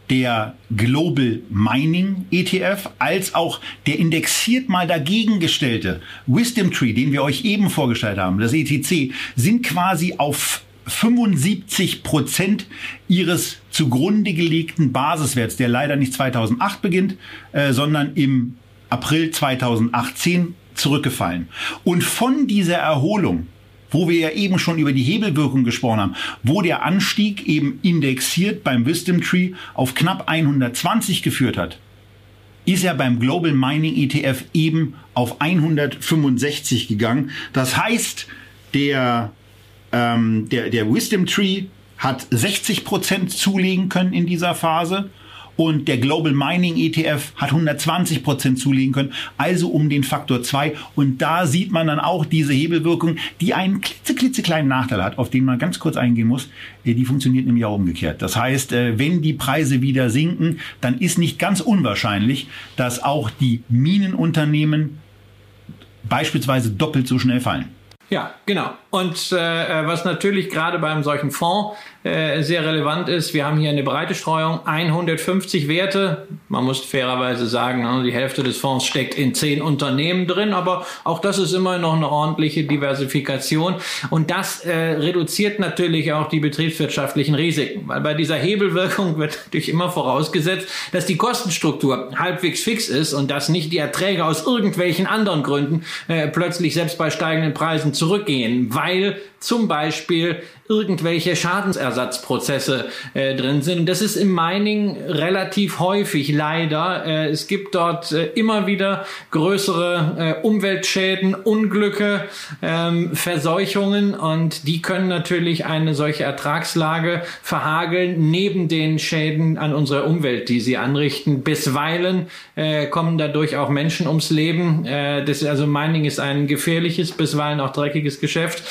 der Global Mining ETF als auch der indexiert mal dagegen gestellte Wisdom Tree, den wir euch eben vorgestellt haben, das ETC, sind quasi auf 75 Prozent ihres zugrunde gelegten Basiswerts, der leider nicht 2008 beginnt, äh, sondern im April 2018 zurückgefallen. Und von dieser Erholung wo wir ja eben schon über die Hebelwirkung gesprochen haben, wo der Anstieg eben indexiert beim Wisdom Tree auf knapp 120 geführt hat, ist er beim Global Mining ETF eben auf 165 gegangen. Das heißt, der, ähm, der, der Wisdom Tree hat 60 Prozent zulegen können in dieser Phase und der Global Mining ETF hat 120 Prozent zulegen können, also um den Faktor 2. Und da sieht man dann auch diese Hebelwirkung, die einen klitzeklitzekleinen Nachteil hat, auf den man ganz kurz eingehen muss. Äh, die funktioniert nämlich auch umgekehrt. Das heißt, äh, wenn die Preise wieder sinken, dann ist nicht ganz unwahrscheinlich, dass auch die Minenunternehmen beispielsweise doppelt so schnell fallen. Ja, genau. Und äh, was natürlich gerade beim solchen Fonds äh, sehr relevant ist, wir haben hier eine breite Streuung, 150 Werte. Man muss fairerweise sagen, ne, die Hälfte des Fonds steckt in zehn Unternehmen drin, aber auch das ist immer noch eine ordentliche Diversifikation. Und das äh, reduziert natürlich auch die betriebswirtschaftlichen Risiken, weil bei dieser Hebelwirkung wird natürlich immer vorausgesetzt, dass die Kostenstruktur halbwegs fix ist und dass nicht die Erträge aus irgendwelchen anderen Gründen äh, plötzlich selbst bei steigenden Preisen zurückgehen, weil zum Beispiel irgendwelche Schadensersatzprozesse äh, drin sind. Das ist im Mining relativ häufig, leider. Äh, es gibt dort äh, immer wieder größere äh, Umweltschäden, Unglücke, ähm, Verseuchungen und die können natürlich eine solche Ertragslage verhageln, neben den Schäden an unserer Umwelt, die sie anrichten. Bisweilen äh, kommen dadurch auch Menschen ums Leben. Äh, das, also Mining ist ein gefährliches, bisweilen auch dreckiges Geschäft.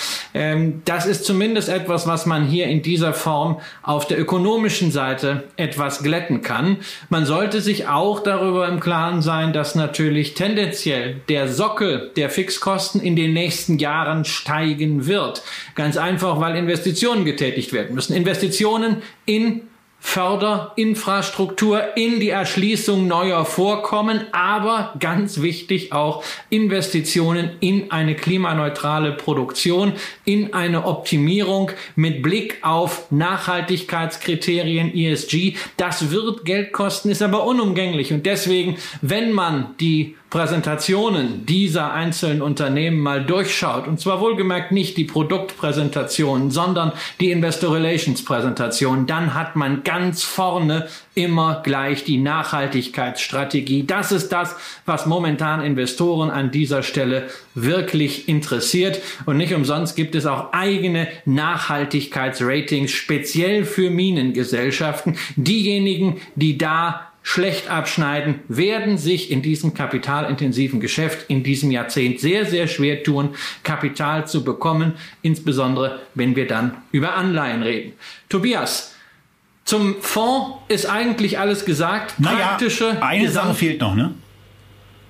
Ähm, das ist zumindest etwas, was man hier in dieser Form auf der ökonomischen Seite etwas glätten kann. Man sollte sich auch darüber im Klaren sein, dass natürlich tendenziell der Sockel der Fixkosten in den nächsten Jahren steigen wird. Ganz einfach, weil Investitionen getätigt werden müssen. Investitionen in Förderinfrastruktur in die Erschließung neuer Vorkommen, aber ganz wichtig auch Investitionen in eine klimaneutrale Produktion, in eine Optimierung mit Blick auf Nachhaltigkeitskriterien ESG. Das wird Geld kosten, ist aber unumgänglich und deswegen, wenn man die Präsentationen dieser einzelnen Unternehmen mal durchschaut, und zwar wohlgemerkt nicht die Produktpräsentationen, sondern die Investor Relations Präsentation, dann hat man ganz vorne immer gleich die Nachhaltigkeitsstrategie. Das ist das, was momentan Investoren an dieser Stelle wirklich interessiert. Und nicht umsonst gibt es auch eigene Nachhaltigkeitsratings speziell für Minengesellschaften. Diejenigen, die da schlecht abschneiden, werden sich in diesem kapitalintensiven Geschäft in diesem Jahrzehnt sehr, sehr schwer tun, Kapital zu bekommen, insbesondere wenn wir dann über Anleihen reden. Tobias, zum Fonds ist eigentlich alles gesagt. Praktische naja, eine Gesamt Sache fehlt noch, ne?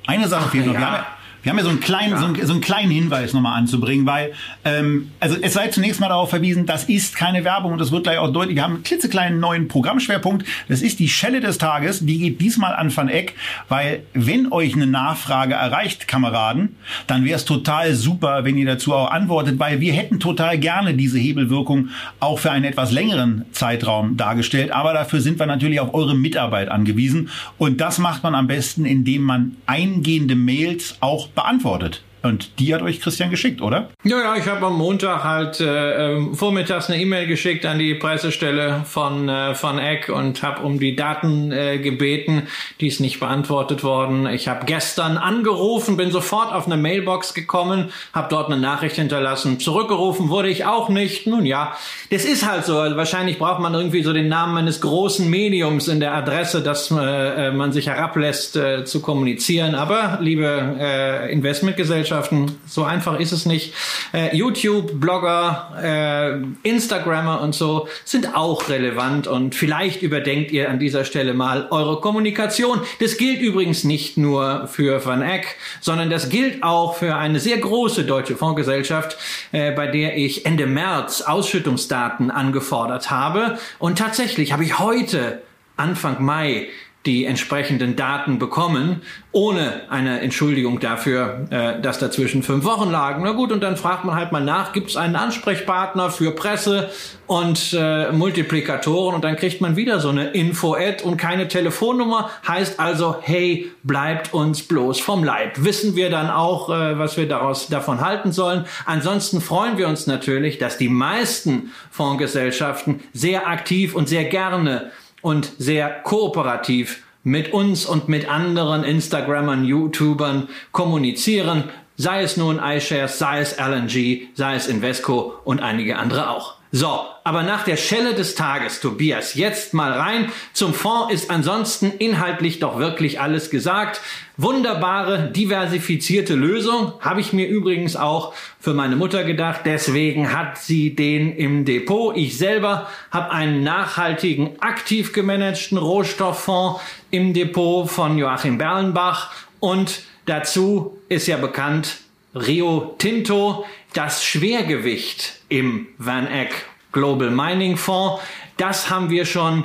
Eine Sache Ach, fehlt noch. Ja. Wir haben ja so einen kleinen, ja. so, einen, so einen kleinen Hinweis nochmal anzubringen, weil ähm, also es sei zunächst mal darauf verwiesen, das ist keine Werbung und das wird gleich auch deutlich. Wir haben einen klitzekleinen neuen Programmschwerpunkt. Das ist die Schelle des Tages. Die geht diesmal an Van Eck, weil wenn euch eine Nachfrage erreicht, Kameraden, dann wäre es total super, wenn ihr dazu auch antwortet, weil wir hätten total gerne diese Hebelwirkung auch für einen etwas längeren Zeitraum dargestellt. Aber dafür sind wir natürlich auf eure Mitarbeit angewiesen. Und das macht man am besten, indem man eingehende Mails auch beantwortet. Und die hat euch Christian geschickt, oder? Ja, ja, ich habe am Montag halt äh, ähm, vormittags eine E-Mail geschickt an die Pressestelle von, äh, von Eck und habe um die Daten äh, gebeten. Die ist nicht beantwortet worden. Ich habe gestern angerufen, bin sofort auf eine Mailbox gekommen, habe dort eine Nachricht hinterlassen. Zurückgerufen wurde ich auch nicht. Nun ja, das ist halt so. Also wahrscheinlich braucht man irgendwie so den Namen eines großen Mediums in der Adresse, dass äh, äh man sich herablässt äh, zu kommunizieren. Aber liebe äh, Investmentgesellschaft, Gesellschaften. So einfach ist es nicht. Äh, YouTube, Blogger, äh, Instagrammer und so sind auch relevant und vielleicht überdenkt ihr an dieser Stelle mal eure Kommunikation. Das gilt übrigens nicht nur für Van Eck, sondern das gilt auch für eine sehr große deutsche Fondsgesellschaft, äh, bei der ich Ende März Ausschüttungsdaten angefordert habe. Und tatsächlich habe ich heute Anfang Mai die entsprechenden Daten bekommen, ohne eine Entschuldigung dafür, äh, dass dazwischen fünf Wochen lagen. Na gut, und dann fragt man halt mal nach, gibt es einen Ansprechpartner für Presse und äh, Multiplikatoren und dann kriegt man wieder so eine Info-Ad und keine Telefonnummer. Heißt also, hey, bleibt uns bloß vom Leib. Wissen wir dann auch, äh, was wir daraus davon halten sollen. Ansonsten freuen wir uns natürlich, dass die meisten Fondsgesellschaften sehr aktiv und sehr gerne und sehr kooperativ mit uns und mit anderen Instagrammern, YouTubern kommunizieren, sei es nun iShares, sei es LNG, sei es Invesco und einige andere auch. So, aber nach der Schelle des Tages, Tobias, jetzt mal rein. Zum Fonds ist ansonsten inhaltlich doch wirklich alles gesagt. Wunderbare, diversifizierte Lösung. Habe ich mir übrigens auch für meine Mutter gedacht. Deswegen hat sie den im Depot. Ich selber habe einen nachhaltigen, aktiv gemanagten Rohstofffonds im Depot von Joachim Berlenbach. Und dazu ist ja bekannt Rio Tinto, das Schwergewicht im Van Eck Global Mining Fonds. Das haben wir schon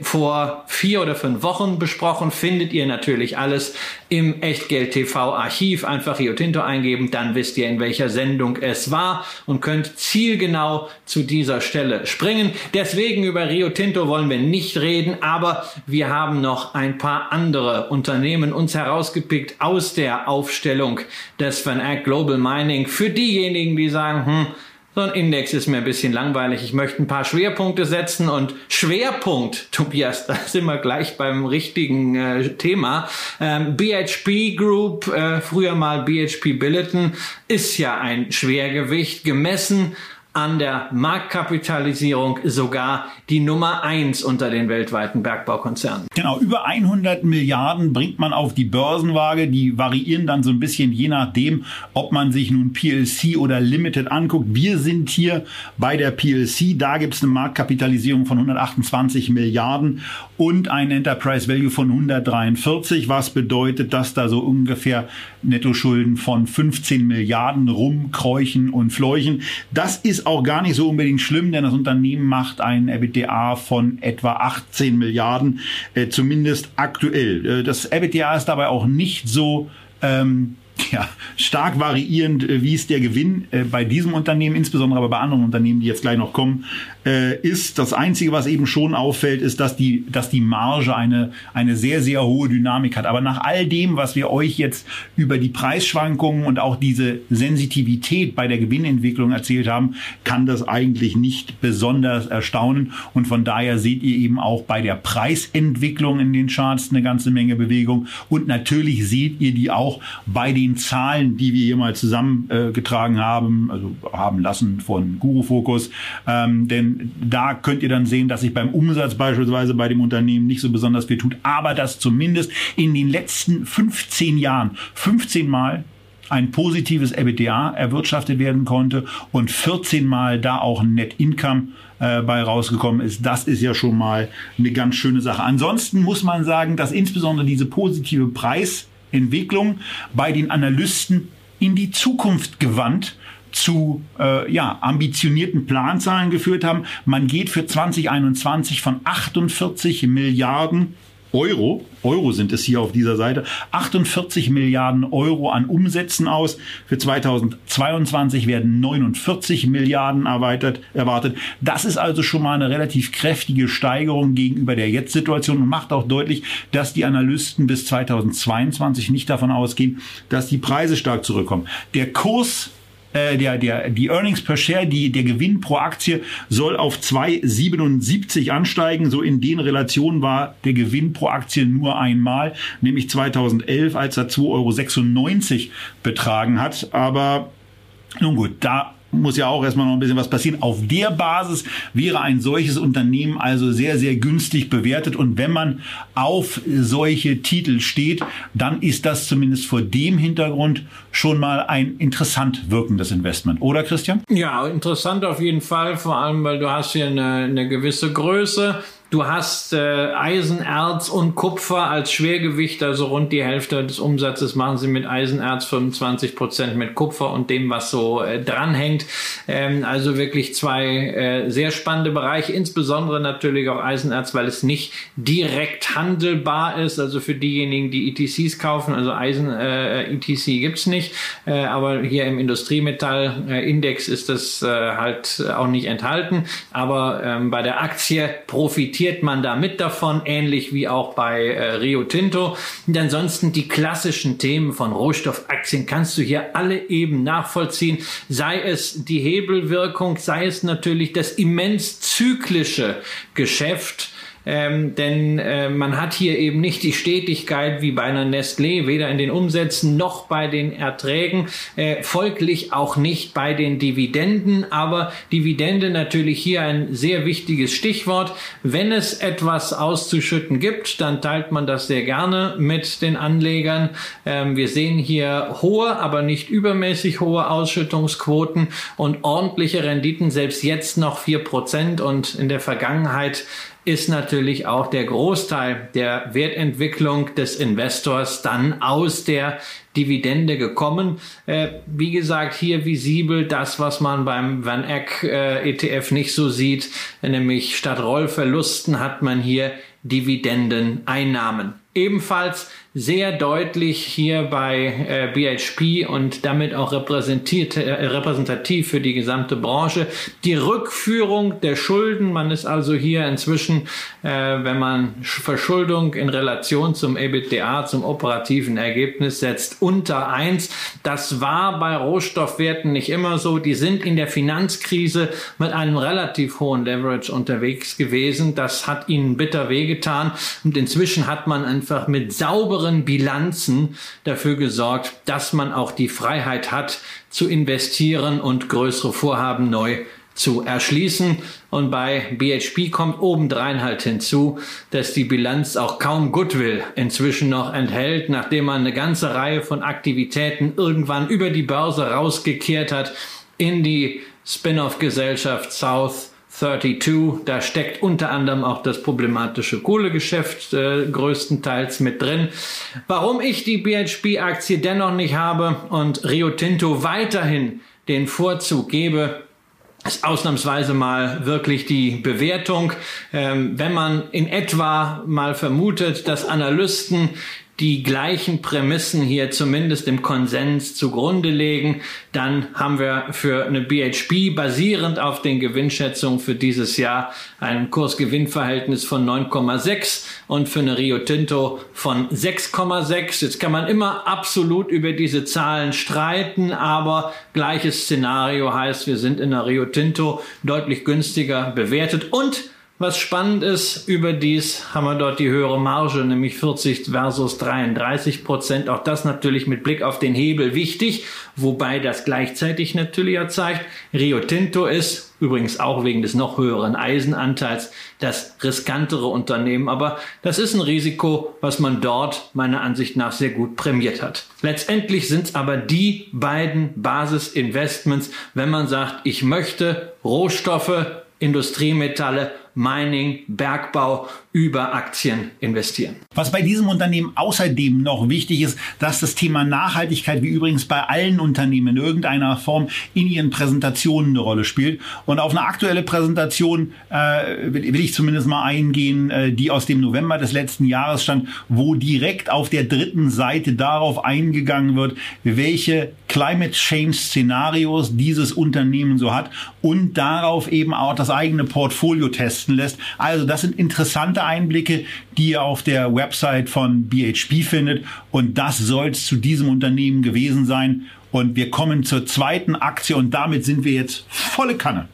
vor vier oder fünf Wochen besprochen. Findet ihr natürlich alles im Echtgeld TV Archiv. Einfach Rio Tinto eingeben, dann wisst ihr, in welcher Sendung es war und könnt zielgenau zu dieser Stelle springen. Deswegen über Rio Tinto wollen wir nicht reden, aber wir haben noch ein paar andere Unternehmen uns herausgepickt aus der Aufstellung des Van Eck Global Mining. Für diejenigen, die sagen, hm, so ein Index ist mir ein bisschen langweilig. Ich möchte ein paar Schwerpunkte setzen und Schwerpunkt, Tobias, da sind wir gleich beim richtigen äh, Thema. Ähm, BHP Group, äh, früher mal BHP Billiton, ist ja ein Schwergewicht gemessen an der Marktkapitalisierung sogar die Nummer eins unter den weltweiten Bergbaukonzernen. Genau, über 100 Milliarden bringt man auf die Börsenwaage. Die variieren dann so ein bisschen je nachdem, ob man sich nun PLC oder Limited anguckt. Wir sind hier bei der PLC. Da gibt es eine Marktkapitalisierung von 128 Milliarden und ein Enterprise Value von 143, was bedeutet, dass da so ungefähr Nettoschulden von 15 Milliarden rumkräuchen und fleuchen. Das ist auch gar nicht so unbedingt schlimm, denn das Unternehmen macht ein EBITDA von etwa 18 Milliarden, äh, zumindest aktuell. Äh, das EBITDA ist dabei auch nicht so ähm, ja, stark variierend, äh, wie es der Gewinn äh, bei diesem Unternehmen, insbesondere aber bei anderen Unternehmen, die jetzt gleich noch kommen, äh, ist. Das Einzige, was eben schon auffällt, ist, dass die, dass die Marge eine, eine sehr, sehr hohe Dynamik hat. Aber nach all dem, was wir euch jetzt über die Preisschwankungen und auch diese Sensitivität bei der Gewinnentwicklung erzählt haben, kann das eigentlich nicht besonders erstaunen. Und von daher seht ihr eben auch bei der Preisentwicklung in den Charts eine ganze Menge Bewegung. Und natürlich seht ihr die auch bei den Zahlen, die wir hier mal zusammengetragen haben, also haben lassen von Guru Focus. Ähm, denn da könnt ihr dann sehen, dass sich beim Umsatz beispielsweise bei dem Unternehmen nicht so besonders viel tut, aber dass zumindest in den letzten 15 Jahren 15 Mal ein positives EBITDA erwirtschaftet werden konnte und 14 Mal da auch ein Net Income äh, bei rausgekommen ist. Das ist ja schon mal eine ganz schöne Sache. Ansonsten muss man sagen, dass insbesondere diese positive Preisentwicklung bei den Analysten in die Zukunft gewandt zu äh, ja, ambitionierten Planzahlen geführt haben. Man geht für 2021 von 48 Milliarden Euro, Euro sind es hier auf dieser Seite, 48 Milliarden Euro an Umsätzen aus. Für 2022 werden 49 Milliarden erweitert, erwartet. Das ist also schon mal eine relativ kräftige Steigerung gegenüber der Jetzt-Situation und macht auch deutlich, dass die Analysten bis 2022 nicht davon ausgehen, dass die Preise stark zurückkommen. Der Kurs äh, der, der, die Earnings per Share, die, der Gewinn pro Aktie soll auf 2,77 ansteigen. So in den Relationen war der Gewinn pro Aktie nur einmal, nämlich 2011, als er 2,96 Euro betragen hat. Aber nun gut, da muss ja auch erstmal noch ein bisschen was passieren. Auf der Basis wäre ein solches Unternehmen also sehr, sehr günstig bewertet. Und wenn man auf solche Titel steht, dann ist das zumindest vor dem Hintergrund schon mal ein interessant wirkendes Investment. Oder Christian? Ja, interessant auf jeden Fall. Vor allem, weil du hast hier eine, eine gewisse Größe Du hast äh, Eisenerz und Kupfer als Schwergewicht, also rund die Hälfte des Umsatzes machen sie mit Eisenerz, 25 Prozent mit Kupfer und dem, was so äh, dranhängt. Ähm, also wirklich zwei äh, sehr spannende Bereiche, insbesondere natürlich auch Eisenerz, weil es nicht direkt handelbar ist. Also für diejenigen, die ETCs kaufen, also Eisen äh, ETC gibt's nicht, äh, aber hier im Industriemetallindex ist das äh, halt auch nicht enthalten. Aber ähm, bei der Aktie profitiert man damit davon, ähnlich wie auch bei äh, Rio Tinto. Und ansonsten die klassischen Themen von Rohstoffaktien kannst du hier alle eben nachvollziehen. Sei es die Hebelwirkung, sei es natürlich das immens zyklische Geschäft ähm, denn äh, man hat hier eben nicht die Stetigkeit wie bei einer Nestlé, weder in den Umsätzen noch bei den Erträgen, äh, folglich auch nicht bei den Dividenden, aber Dividende natürlich hier ein sehr wichtiges Stichwort. Wenn es etwas auszuschütten gibt, dann teilt man das sehr gerne mit den Anlegern. Ähm, wir sehen hier hohe, aber nicht übermäßig hohe Ausschüttungsquoten und ordentliche Renditen, selbst jetzt noch vier Prozent und in der Vergangenheit ist natürlich auch der Großteil der Wertentwicklung des Investors dann aus der Dividende gekommen. Äh, wie gesagt, hier visibel das, was man beim Van Eck äh, ETF nicht so sieht, nämlich statt Rollverlusten hat man hier Dividendeneinnahmen. Ebenfalls sehr deutlich hier bei äh, BHP und damit auch repräsentiert, äh, repräsentativ für die gesamte Branche. Die Rückführung der Schulden, man ist also hier inzwischen, äh, wenn man Verschuldung in Relation zum EBITDA, zum operativen Ergebnis setzt, unter eins. Das war bei Rohstoffwerten nicht immer so. Die sind in der Finanzkrise mit einem relativ hohen Leverage unterwegs gewesen. Das hat ihnen bitter wehgetan. Und inzwischen hat man einfach mit sauberen sauberen Bilanzen dafür gesorgt, dass man auch die Freiheit hat, zu investieren und größere Vorhaben neu zu erschließen. Und bei BHP kommt obendrein halt hinzu, dass die Bilanz auch kaum Goodwill inzwischen noch enthält, nachdem man eine ganze Reihe von Aktivitäten irgendwann über die Börse rausgekehrt hat in die Spin-off-Gesellschaft South 32, da steckt unter anderem auch das problematische Kohlegeschäft äh, größtenteils mit drin. Warum ich die BHP-Aktie dennoch nicht habe und Rio Tinto weiterhin den Vorzug gebe, ist ausnahmsweise mal wirklich die Bewertung. Ähm, wenn man in etwa mal vermutet, dass Analysten die gleichen Prämissen hier zumindest im Konsens zugrunde legen, dann haben wir für eine BHP basierend auf den Gewinnschätzungen für dieses Jahr ein Kursgewinnverhältnis von 9,6 und für eine Rio Tinto von 6,6. Jetzt kann man immer absolut über diese Zahlen streiten, aber gleiches Szenario heißt, wir sind in einer Rio Tinto deutlich günstiger bewertet und was spannend ist, überdies haben wir dort die höhere Marge, nämlich 40 versus 33 Prozent. Auch das natürlich mit Blick auf den Hebel wichtig, wobei das gleichzeitig natürlich ja zeigt, Rio Tinto ist übrigens auch wegen des noch höheren Eisenanteils das riskantere Unternehmen. Aber das ist ein Risiko, was man dort meiner Ansicht nach sehr gut prämiert hat. Letztendlich sind es aber die beiden Basisinvestments, wenn man sagt, ich möchte Rohstoffe, Industriemetalle Mining, Bergbau über Aktien investieren. Was bei diesem Unternehmen außerdem noch wichtig ist, dass das Thema Nachhaltigkeit, wie übrigens bei allen Unternehmen in irgendeiner Form, in ihren Präsentationen eine Rolle spielt. Und auf eine aktuelle Präsentation äh, will, ich zumindest mal eingehen, äh, die aus dem November des letzten Jahres stand, wo direkt auf der dritten Seite darauf eingegangen wird, welche Climate Change Szenarios dieses Unternehmen so hat und darauf eben auch das eigene Portfolio testen lässt. Also das sind interessante Einblicke, die ihr auf der Website von BHP findet. Und das soll es zu diesem Unternehmen gewesen sein. Und wir kommen zur zweiten Aktie und damit sind wir jetzt volle Kanne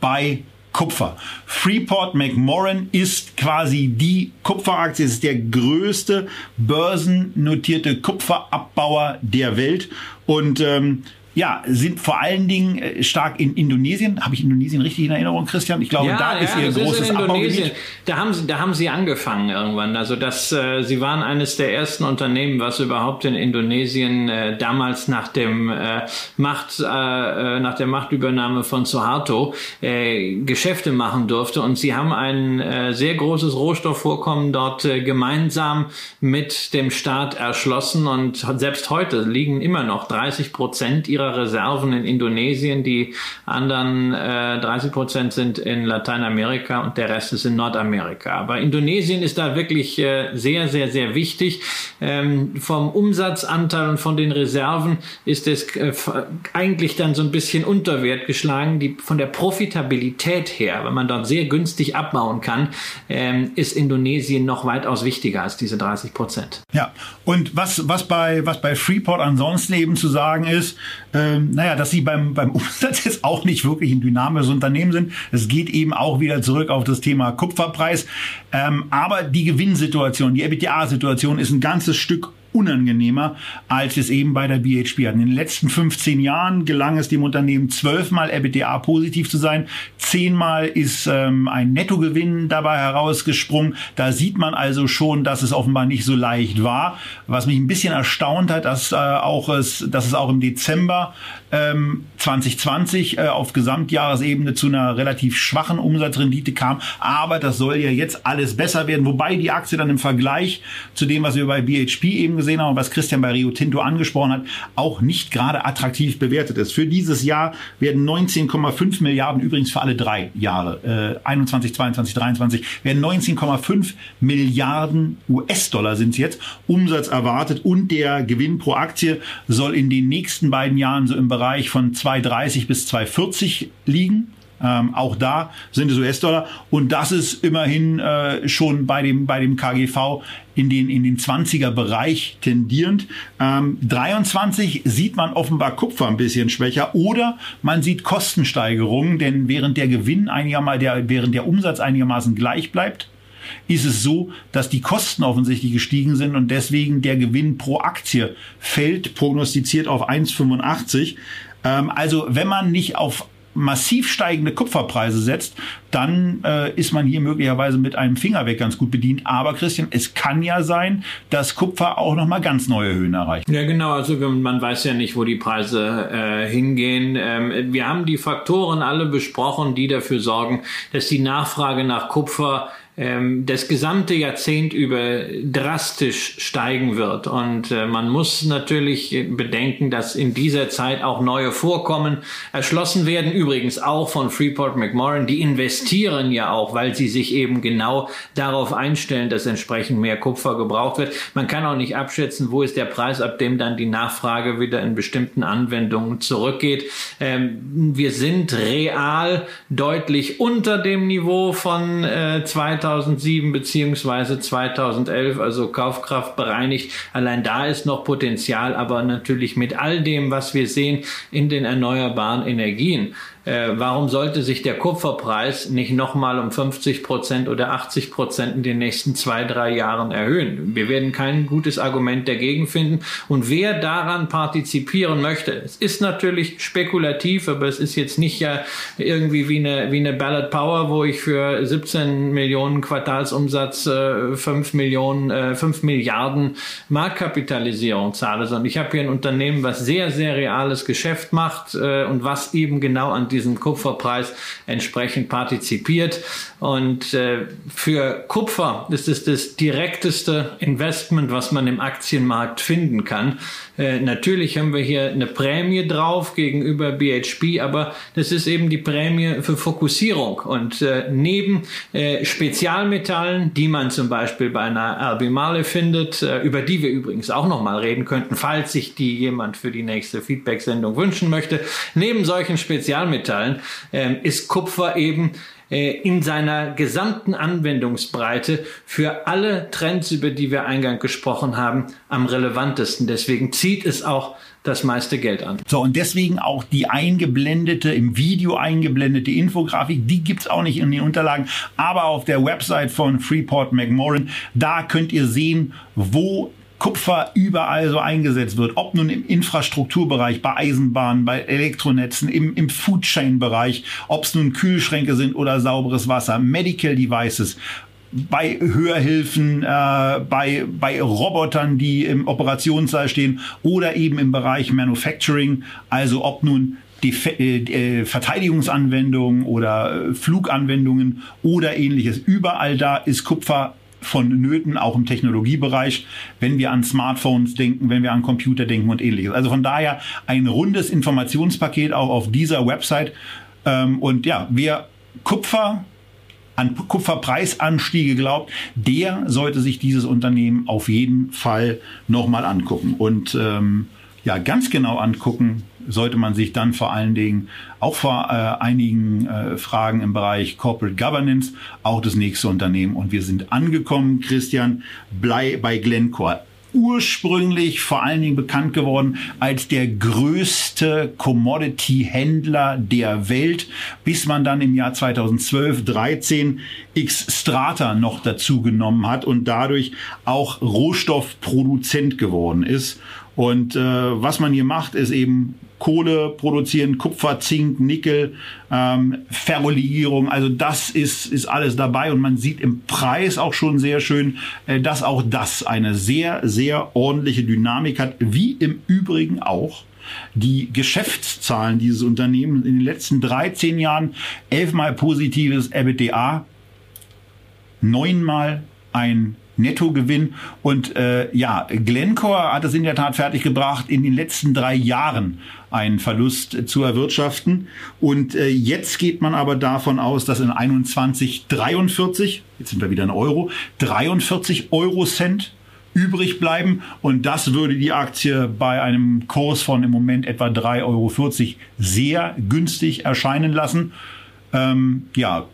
bei Kupfer. Freeport McMoran ist quasi die Kupferaktie. Ist der größte börsennotierte Kupferabbauer der Welt. Und ähm, ja, sind vor allen Dingen äh, stark in Indonesien. Habe ich Indonesien richtig in Erinnerung, Christian? Ich glaube, ja, da ist ihr großes ist Abbaugebiet. Da haben sie, da haben sie angefangen irgendwann. Also das, äh, sie waren eines der ersten Unternehmen, was überhaupt in Indonesien äh, damals nach dem äh, Macht, äh, äh nach der Machtübernahme von Suharto Geschäfte machen durfte. Und sie haben ein sehr großes Rohstoffvorkommen dort gemeinsam mit dem Staat erschlossen. Und selbst heute liegen immer noch 30 Prozent ihrer ihrer Reserven in Indonesien, die anderen äh, 30 Prozent sind in Lateinamerika und der Rest ist in Nordamerika. Aber Indonesien ist da wirklich äh, sehr, sehr, sehr wichtig. Ähm, vom Umsatzanteil und von den Reserven ist es äh, eigentlich dann so ein bisschen unter Wert geschlagen. Die, von der Profitabilität her, wenn man dort sehr günstig abbauen kann, ähm, ist Indonesien noch weitaus wichtiger als diese 30 Prozent. Ja, und was, was, bei, was bei Freeport ansonsten eben zu sagen ist, ähm, naja, dass sie beim, beim Umsatz jetzt auch nicht wirklich ein dynamisches Unternehmen sind. Es geht eben auch wieder zurück auf das Thema Kupferpreis. Ähm, aber die Gewinnsituation, die EBITDA-Situation ist ein ganzes Stück unangenehmer, als es eben bei der BHP hat. In den letzten 15 Jahren gelang es dem Unternehmen zwölfmal EBITDA positiv zu sein. Zehnmal ist ähm, ein Nettogewinn dabei herausgesprungen. Da sieht man also schon, dass es offenbar nicht so leicht war. Was mich ein bisschen erstaunt hat, dass, äh, auch es, dass es auch im Dezember ähm, 2020 äh, auf Gesamtjahresebene zu einer relativ schwachen Umsatzrendite kam. Aber das soll ja jetzt alles besser werden. Wobei die Aktie dann im Vergleich zu dem, was wir bei BHP eben gesehen haben und was Christian bei Rio Tinto angesprochen hat, auch nicht gerade attraktiv bewertet ist. Für dieses Jahr werden 19,5 Milliarden, übrigens für alle drei Jahre, äh, 21, 22, 23, werden 19,5 Milliarden US-Dollar sind jetzt Umsatz erwartet und der Gewinn pro Aktie soll in den nächsten beiden Jahren so im Bereich von 2,30 bis 2,40 liegen. Ähm, auch da sind es US-Dollar und das ist immerhin äh, schon bei dem bei dem KGV in den in den 20er Bereich tendierend. Ähm, 23 sieht man offenbar Kupfer ein bisschen schwächer oder man sieht Kostensteigerungen, denn während der Gewinn einigermaßen der während der Umsatz einigermaßen gleich bleibt, ist es so, dass die Kosten offensichtlich gestiegen sind und deswegen der Gewinn pro Aktie fällt, prognostiziert auf 1,85. Ähm, also wenn man nicht auf massiv steigende Kupferpreise setzt, dann äh, ist man hier möglicherweise mit einem Finger weg ganz gut bedient. Aber Christian, es kann ja sein, dass Kupfer auch noch mal ganz neue Höhen erreicht. Ja, genau. Also man weiß ja nicht, wo die Preise äh, hingehen. Ähm, wir haben die Faktoren alle besprochen, die dafür sorgen, dass die Nachfrage nach Kupfer ähm, das gesamte Jahrzehnt über drastisch steigen wird. Und äh, man muss natürlich bedenken, dass in dieser Zeit auch neue Vorkommen erschlossen werden. Übrigens auch von Freeport McMoran. Die investieren ja auch, weil sie sich eben genau darauf einstellen, dass entsprechend mehr Kupfer gebraucht wird. Man kann auch nicht abschätzen, wo ist der Preis, ab dem dann die Nachfrage wieder in bestimmten Anwendungen zurückgeht. Ähm, wir sind real deutlich unter dem Niveau von äh, 2007 beziehungsweise 2011, also Kaufkraft bereinigt. Allein da ist noch Potenzial, aber natürlich mit all dem, was wir sehen in den erneuerbaren Energien, äh, warum sollte sich der Kupferpreis nicht nochmal um 50 Prozent oder 80 Prozent in den nächsten zwei, drei Jahren erhöhen? Wir werden kein gutes Argument dagegen finden. Und wer daran partizipieren möchte, es ist natürlich spekulativ, aber es ist jetzt nicht ja irgendwie wie eine, wie eine Ballot Power, wo ich für 17 Millionen Quartalsumsatz äh, 5 Millionen, äh, 5 Milliarden Marktkapitalisierung zahle, sondern ich habe hier ein Unternehmen, was sehr, sehr reales Geschäft macht äh, und was eben genau an diesem Kupferpreis entsprechend partizipiert. Und äh, für Kupfer ist es das direkteste Investment, was man im Aktienmarkt finden kann. Äh, natürlich haben wir hier eine Prämie drauf gegenüber BHP, aber das ist eben die Prämie für Fokussierung. Und äh, neben äh, Spezialmetallen, die man zum Beispiel bei einer Albemarle findet, äh, über die wir übrigens auch nochmal reden könnten, falls sich die jemand für die nächste Feedback-Sendung wünschen möchte, neben solchen Spezialmetallen ähm, ist Kupfer eben in seiner gesamten Anwendungsbreite für alle Trends, über die wir eingangs gesprochen haben, am relevantesten. Deswegen zieht es auch das meiste Geld an. So, und deswegen auch die eingeblendete, im Video eingeblendete Infografik, die gibt's auch nicht in den Unterlagen, aber auf der Website von Freeport McMoran, da könnt ihr sehen, wo Kupfer überall so eingesetzt wird, ob nun im Infrastrukturbereich, bei Eisenbahnen, bei Elektronetzen, im, im Foodchain-Bereich, ob es nun Kühlschränke sind oder sauberes Wasser, Medical Devices, bei Hörhilfen, äh, bei, bei Robotern, die im Operationssaal stehen oder eben im Bereich Manufacturing, also ob nun die äh, äh, Verteidigungsanwendungen oder äh, Fluganwendungen oder ähnliches. Überall da ist Kupfer von Nöten, auch im Technologiebereich, wenn wir an Smartphones denken, wenn wir an Computer denken und ähnliches. Also von daher ein rundes Informationspaket auch auf dieser Website. Ähm, und ja, wer Kupfer an Kupferpreisanstiege glaubt, der sollte sich dieses Unternehmen auf jeden Fall nochmal angucken. Und ähm, ja, ganz genau angucken sollte man sich dann vor allen Dingen auch vor äh, einigen äh, Fragen im Bereich Corporate Governance auch das nächste Unternehmen. Und wir sind angekommen, Christian, Blei bei Glencore ursprünglich vor allen Dingen bekannt geworden als der größte Commodity-Händler der Welt, bis man dann im Jahr 2012, 13 X-Strata noch dazu genommen hat und dadurch auch Rohstoffproduzent geworden ist. Und äh, was man hier macht, ist eben Kohle produzieren, Kupfer, Zink, Nickel, ähm, Ferrolegierung. Also das ist, ist alles dabei und man sieht im Preis auch schon sehr schön, äh, dass auch das eine sehr, sehr ordentliche Dynamik hat, wie im Übrigen auch die Geschäftszahlen dieses Unternehmens in den letzten 13 Jahren elfmal positives EBITDA, neunmal ein Nettogewinn. Und äh, ja, Glencore hat es in der Tat fertiggebracht, in den letzten drei Jahren einen Verlust zu erwirtschaften. Und äh, jetzt geht man aber davon aus, dass in 21 43, jetzt sind wir wieder in Euro, 43 Euro Cent übrig bleiben. Und das würde die Aktie bei einem Kurs von im Moment etwa 3,40 Euro sehr günstig erscheinen lassen. Ähm, ja,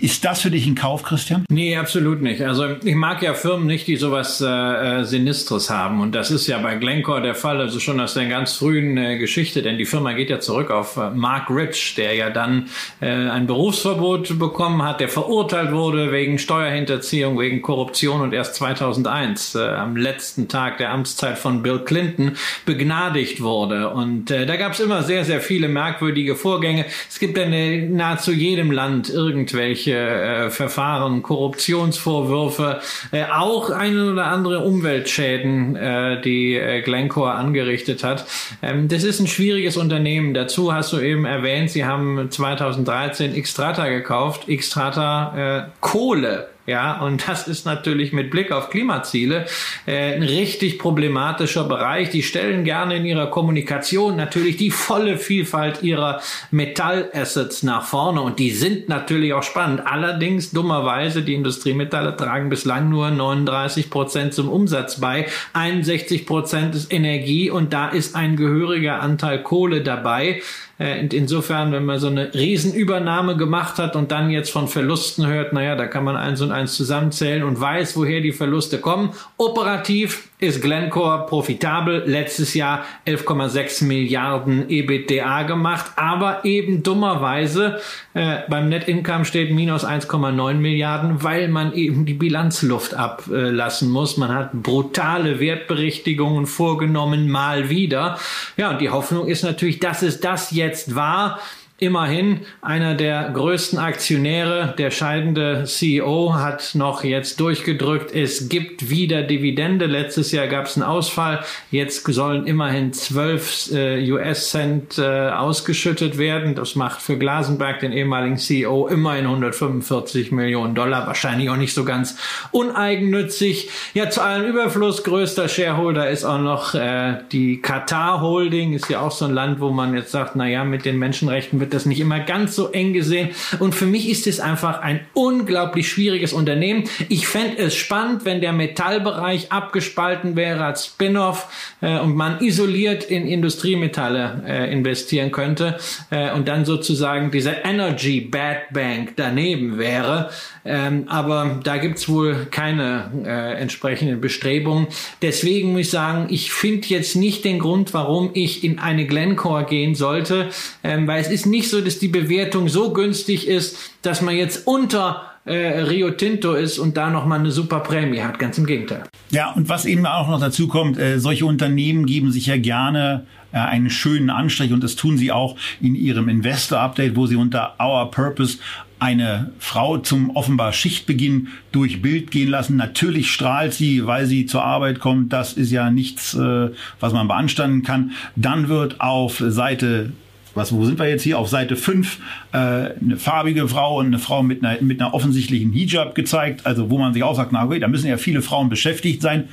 ist das für dich ein Kauf, Christian? Nee, absolut nicht. Also ich mag ja Firmen nicht, die sowas äh, äh, Sinistres haben. Und das ist ja bei Glencore der Fall, also schon aus der ganz frühen äh, Geschichte. Denn die Firma geht ja zurück auf äh, Mark Rich, der ja dann äh, ein Berufsverbot bekommen hat, der verurteilt wurde wegen Steuerhinterziehung, wegen Korruption und erst 2001 äh, am letzten Tag der Amtszeit von Bill Clinton begnadigt wurde. Und äh, da gab es immer sehr, sehr viele merkwürdige Vorgänge. Es gibt ja in nahezu jedem Land irgendwelche irgendwelche äh, Verfahren, Korruptionsvorwürfe, äh, auch eine oder andere Umweltschäden, äh, die äh, Glencore angerichtet hat. Ähm, das ist ein schwieriges Unternehmen. Dazu hast du eben erwähnt, sie haben 2013 Xtrata gekauft. Xtrata äh, Kohle ja, und das ist natürlich mit Blick auf Klimaziele äh, ein richtig problematischer Bereich. Die stellen gerne in ihrer Kommunikation natürlich die volle Vielfalt ihrer Metallassets nach vorne und die sind natürlich auch spannend. Allerdings dummerweise die Industriemetalle tragen bislang nur 39 Prozent zum Umsatz bei, 61 Prozent ist Energie und da ist ein gehöriger Anteil Kohle dabei. Äh, insofern, wenn man so eine Riesenübernahme gemacht hat und dann jetzt von Verlusten hört, naja, da kann man eins und eins zusammenzählen und weiß, woher die Verluste kommen. Operativ ist Glencore profitabel. Letztes Jahr 11,6 Milliarden EBITDA gemacht, aber eben dummerweise äh, beim Net Income steht minus 1,9 Milliarden, weil man eben die Bilanzluft ablassen muss. Man hat brutale Wertberichtigungen vorgenommen, mal wieder. Ja, und die Hoffnung ist natürlich, dass es das jetzt war Immerhin einer der größten Aktionäre, der scheidende CEO, hat noch jetzt durchgedrückt, es gibt wieder Dividende. Letztes Jahr gab es einen Ausfall. Jetzt sollen immerhin 12 äh, US-Cent äh, ausgeschüttet werden. Das macht für Glasenberg, den ehemaligen CEO, immerhin 145 Millionen Dollar. Wahrscheinlich auch nicht so ganz uneigennützig. Ja, zu allem Überfluss größter Shareholder ist auch noch äh, die Qatar Holding. Ist ja auch so ein Land, wo man jetzt sagt, na ja, mit den Menschenrechten wird wird das nicht immer ganz so eng gesehen. Und für mich ist es einfach ein unglaublich schwieriges Unternehmen. Ich fände es spannend, wenn der Metallbereich abgespalten wäre als Spin-off äh, und man isoliert in Industriemetalle äh, investieren könnte äh, und dann sozusagen diese Energy Bad Bank daneben wäre. Ähm, aber da gibt's wohl keine äh, entsprechenden Bestrebungen. Deswegen muss ich sagen, ich finde jetzt nicht den Grund, warum ich in eine Glencore gehen sollte, ähm, weil es ist nicht nicht so, dass die Bewertung so günstig ist, dass man jetzt unter äh, Rio Tinto ist und da nochmal eine super Prämie hat. Ganz im Gegenteil. Ja, und was eben auch noch dazu kommt, äh, solche Unternehmen geben sich ja gerne äh, einen schönen Anstrich und das tun sie auch in ihrem Investor-Update, wo sie unter Our Purpose eine Frau zum offenbar Schichtbeginn durch Bild gehen lassen. Natürlich strahlt sie, weil sie zur Arbeit kommt. Das ist ja nichts, äh, was man beanstanden kann. Dann wird auf Seite was, wo sind wir jetzt hier? Auf Seite 5 äh, eine farbige Frau und eine Frau mit einer, mit einer offensichtlichen Hijab gezeigt. Also wo man sich auch sagt, na okay, da müssen ja viele Frauen beschäftigt sein.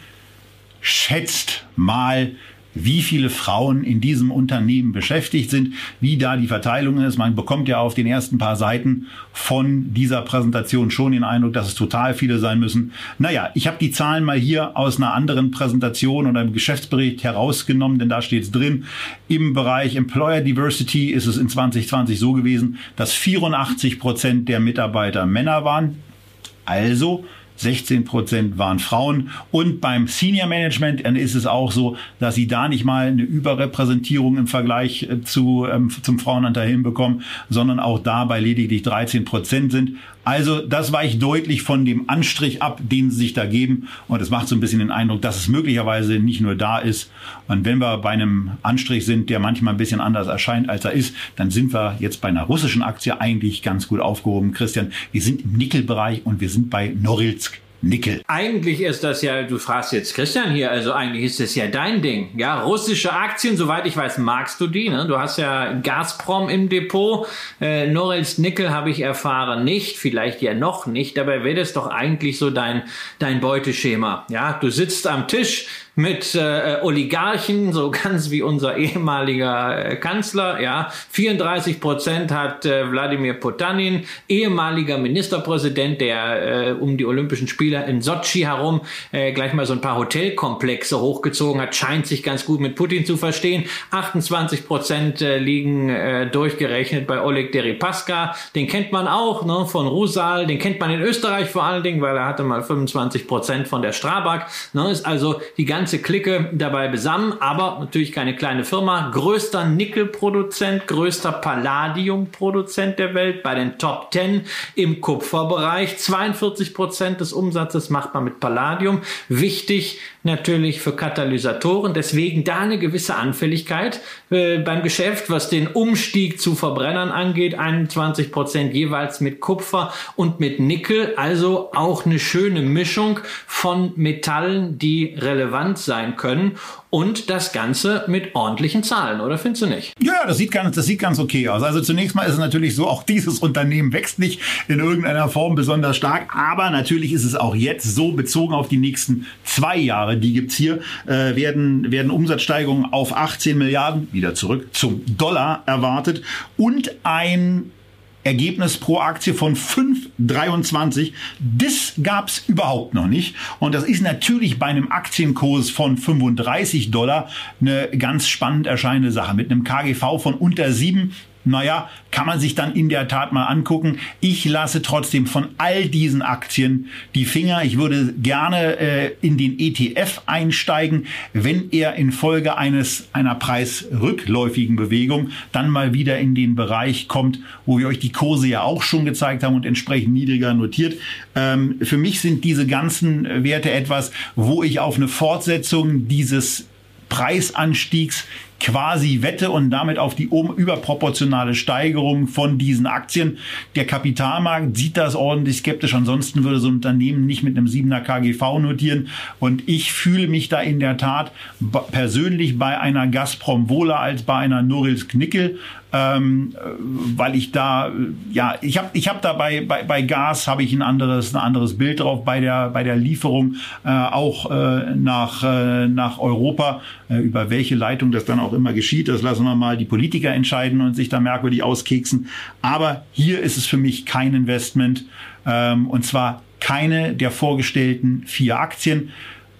Schätzt mal, wie viele Frauen in diesem Unternehmen beschäftigt sind, wie da die Verteilung ist. Man bekommt ja auf den ersten paar Seiten von dieser Präsentation schon den Eindruck, dass es total viele sein müssen. Naja, ich habe die Zahlen mal hier aus einer anderen Präsentation oder einem Geschäftsbericht herausgenommen, denn da steht es drin. Im Bereich Employer Diversity ist es in 2020 so gewesen, dass 84 Prozent der Mitarbeiter Männer waren. Also 16 Prozent waren Frauen. Und beim Senior Management ist es auch so, dass sie da nicht mal eine Überrepräsentierung im Vergleich äh, zu, ähm, zum Frauenanteil hinbekommen, sondern auch da bei lediglich 13 Prozent sind. Also das weicht deutlich von dem Anstrich ab, den sie sich da geben. Und es macht so ein bisschen den Eindruck, dass es möglicherweise nicht nur da ist. Und wenn wir bei einem Anstrich sind, der manchmal ein bisschen anders erscheint, als er ist, dann sind wir jetzt bei einer russischen Aktie eigentlich ganz gut aufgehoben. Christian, wir sind im Nickelbereich und wir sind bei Norilsk. Nickel. Eigentlich ist das ja, du fragst jetzt Christian hier, also eigentlich ist das ja dein Ding. Ja, russische Aktien, soweit ich weiß, magst du die. Ne? Du hast ja Gazprom im Depot. Äh, Norilsk Nickel habe ich erfahren nicht, vielleicht ja noch nicht. Dabei wäre das doch eigentlich so dein, dein Beuteschema. Ja, du sitzt am Tisch, mit äh, Oligarchen, so ganz wie unser ehemaliger äh, Kanzler. Ja, 34 Prozent hat äh, Wladimir Potanin, ehemaliger Ministerpräsident, der äh, um die Olympischen Spiele in Sochi herum äh, gleich mal so ein paar Hotelkomplexe hochgezogen hat, scheint sich ganz gut mit Putin zu verstehen. 28 Prozent äh, liegen äh, durchgerechnet bei Oleg Deripaska. Den kennt man auch ne, von Rusal, den kennt man in Österreich vor allen Dingen, weil er hatte mal 25 Prozent von der Strabag. Ne, ist also die ganze ganze Clique dabei besammen, aber natürlich keine kleine Firma. Größter Nickelproduzent, größter Palladiumproduzent der Welt bei den Top 10 im Kupferbereich. 42 Prozent des Umsatzes macht man mit Palladium. Wichtig natürlich für Katalysatoren. Deswegen da eine gewisse Anfälligkeit äh, beim Geschäft, was den Umstieg zu Verbrennern angeht. 21 Prozent jeweils mit Kupfer und mit Nickel. Also auch eine schöne Mischung von Metallen, die relevant sein können und das Ganze mit ordentlichen Zahlen, oder findest du nicht? Ja, das sieht ganz, das sieht ganz okay aus. Also zunächst mal ist es natürlich so, auch dieses Unternehmen wächst nicht in irgendeiner Form besonders stark, aber natürlich ist es auch jetzt so bezogen auf die nächsten zwei Jahre, die gibt's hier, äh, werden, werden Umsatzsteigerungen auf 18 Milliarden, wieder zurück zum Dollar erwartet und ein Ergebnis pro Aktie von 5,23. Das gab's überhaupt noch nicht. Und das ist natürlich bei einem Aktienkurs von 35 Dollar eine ganz spannend erscheinende Sache. Mit einem KGV von unter 7 naja, kann man sich dann in der Tat mal angucken. Ich lasse trotzdem von all diesen Aktien die Finger. Ich würde gerne äh, in den ETF einsteigen, wenn er infolge eines einer preisrückläufigen Bewegung dann mal wieder in den Bereich kommt, wo wir euch die Kurse ja auch schon gezeigt haben und entsprechend niedriger notiert. Ähm, für mich sind diese ganzen Werte etwas, wo ich auf eine Fortsetzung dieses Preisanstiegs quasi wette und damit auf die überproportionale Steigerung von diesen Aktien. Der Kapitalmarkt sieht das ordentlich skeptisch. Ansonsten würde so ein Unternehmen nicht mit einem 7er KGV notieren. Und ich fühle mich da in der Tat persönlich bei einer Gazprom wohler als bei einer Norilsk Nickel ähm, weil ich da ja ich habe ich habe da bei, bei, bei Gas habe ich ein anderes ein anderes Bild drauf. Bei der bei der Lieferung äh, auch äh, nach äh, nach Europa äh, über welche Leitung das dann auch immer geschieht das lassen wir mal die Politiker entscheiden und sich da merkwürdig auskeksen. Aber hier ist es für mich kein Investment ähm, und zwar keine der vorgestellten vier Aktien.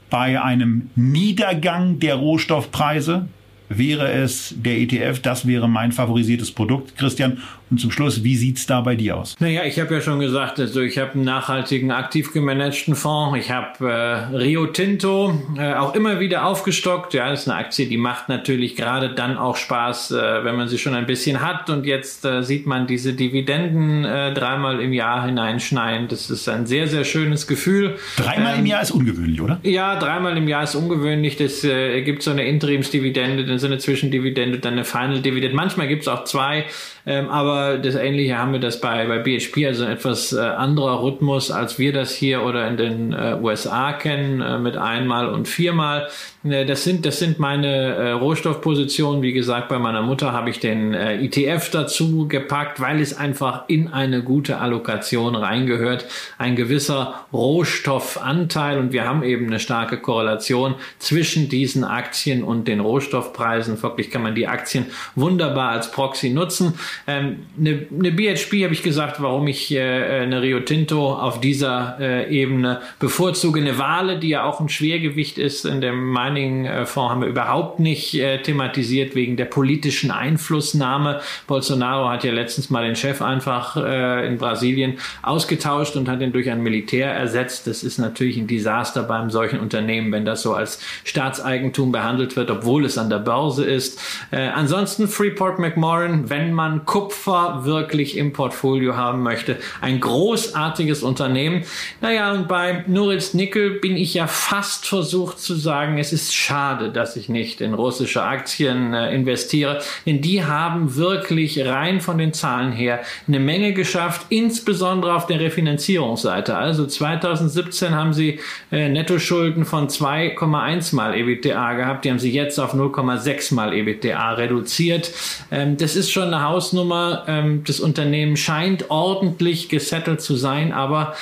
Bei einem Niedergang der Rohstoffpreise wäre es der ETF, das wäre mein favorisiertes Produkt, Christian. Und zum Schluss, wie sieht's da bei dir aus? Naja, ich habe ja schon gesagt, also ich habe einen nachhaltigen, aktiv gemanagten Fonds. Ich habe äh, Rio Tinto äh, auch immer wieder aufgestockt. Ja, das ist eine Aktie, die macht natürlich gerade dann auch Spaß, äh, wenn man sie schon ein bisschen hat. Und jetzt äh, sieht man diese Dividenden äh, dreimal im Jahr hineinschneien. Das ist ein sehr, sehr schönes Gefühl. Dreimal ähm, im Jahr ist ungewöhnlich, oder? Ja, dreimal im Jahr ist ungewöhnlich. Das äh, gibt so eine Interimsdividende, dann so eine Zwischendividende, dann eine Final-Dividende. Manchmal gibt es auch zwei. Ähm, aber das Ähnliche haben wir das bei, bei BHP, also ein etwas äh, anderer Rhythmus, als wir das hier oder in den äh, USA kennen, äh, mit einmal und viermal. Äh, das sind, das sind meine äh, Rohstoffpositionen. Wie gesagt, bei meiner Mutter habe ich den äh, ETF dazu gepackt, weil es einfach in eine gute Allokation reingehört. Ein gewisser Rohstoffanteil und wir haben eben eine starke Korrelation zwischen diesen Aktien und den Rohstoffpreisen. Wirklich kann man die Aktien wunderbar als Proxy nutzen. Ähm, eine, eine BHP habe ich gesagt, warum ich äh, eine Rio Tinto auf dieser äh, Ebene bevorzuge. Eine Wale, die ja auch ein Schwergewicht ist in dem Mining-Fonds, haben wir überhaupt nicht äh, thematisiert wegen der politischen Einflussnahme. Bolsonaro hat ja letztens mal den Chef einfach äh, in Brasilien ausgetauscht und hat ihn durch ein Militär ersetzt. Das ist natürlich ein Desaster beim solchen Unternehmen, wenn das so als Staatseigentum behandelt wird, obwohl es an der Börse ist. Äh, ansonsten Freeport McMoran, wenn man Kupfer wirklich im Portfolio haben möchte. Ein großartiges Unternehmen. Naja, und bei Norilsk Nickel bin ich ja fast versucht zu sagen, es ist schade, dass ich nicht in russische Aktien äh, investiere, denn die haben wirklich rein von den Zahlen her eine Menge geschafft, insbesondere auf der Refinanzierungsseite. Also 2017 haben sie äh, Nettoschulden von 2,1 mal EBITDA gehabt, die haben sie jetzt auf 0,6 mal EBITDA reduziert. Ähm, das ist schon eine Hausnummer Hausnummer. Ähm, das Unternehmen scheint ordentlich gesettelt zu sein, aber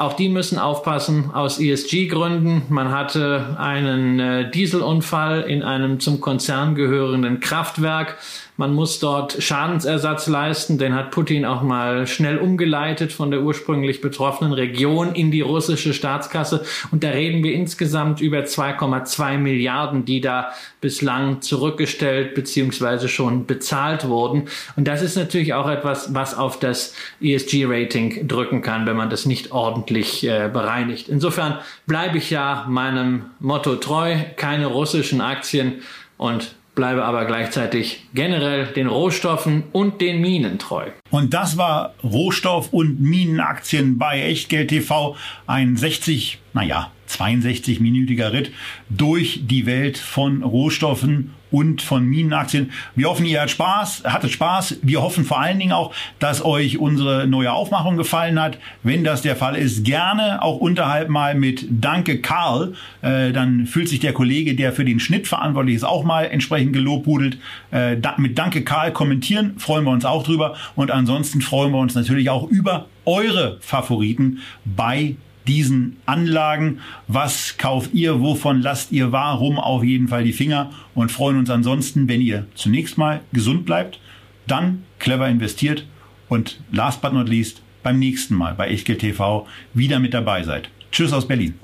auch die müssen aufpassen aus ESG-Gründen. Man hatte einen äh, Dieselunfall in einem zum Konzern gehörenden Kraftwerk. Man muss dort Schadensersatz leisten. Den hat Putin auch mal schnell umgeleitet von der ursprünglich betroffenen Region in die russische Staatskasse. Und da reden wir insgesamt über 2,2 Milliarden, die da bislang zurückgestellt bzw. schon bezahlt wurden. Und das ist natürlich auch etwas, was auf das ESG-Rating drücken kann, wenn man das nicht ordentlich äh, bereinigt. Insofern bleibe ich ja meinem Motto treu, keine russischen Aktien und bleibe aber gleichzeitig generell den Rohstoffen und den Minen treu. Und das war Rohstoff- und Minenaktien bei Echtgeld TV. Ein 60, naja, 62-minütiger Ritt durch die Welt von Rohstoffen und von Minenaktien. Wir hoffen, ihr hattet Spaß, hattet Spaß. Wir hoffen vor allen Dingen auch, dass euch unsere neue Aufmachung gefallen hat. Wenn das der Fall ist, gerne auch unterhalb mal mit Danke Karl. Äh, dann fühlt sich der Kollege, der für den Schnitt verantwortlich ist, auch mal entsprechend gelobhudelt. Äh, da, mit Danke Karl kommentieren, freuen wir uns auch drüber. Und ansonsten freuen wir uns natürlich auch über eure Favoriten bei diesen Anlagen. Was kauft ihr? Wovon lasst ihr warum auf jeden Fall die Finger? Und freuen uns ansonsten, wenn ihr zunächst mal gesund bleibt, dann clever investiert und last but not least beim nächsten Mal bei Echtgeld TV wieder mit dabei seid. Tschüss aus Berlin.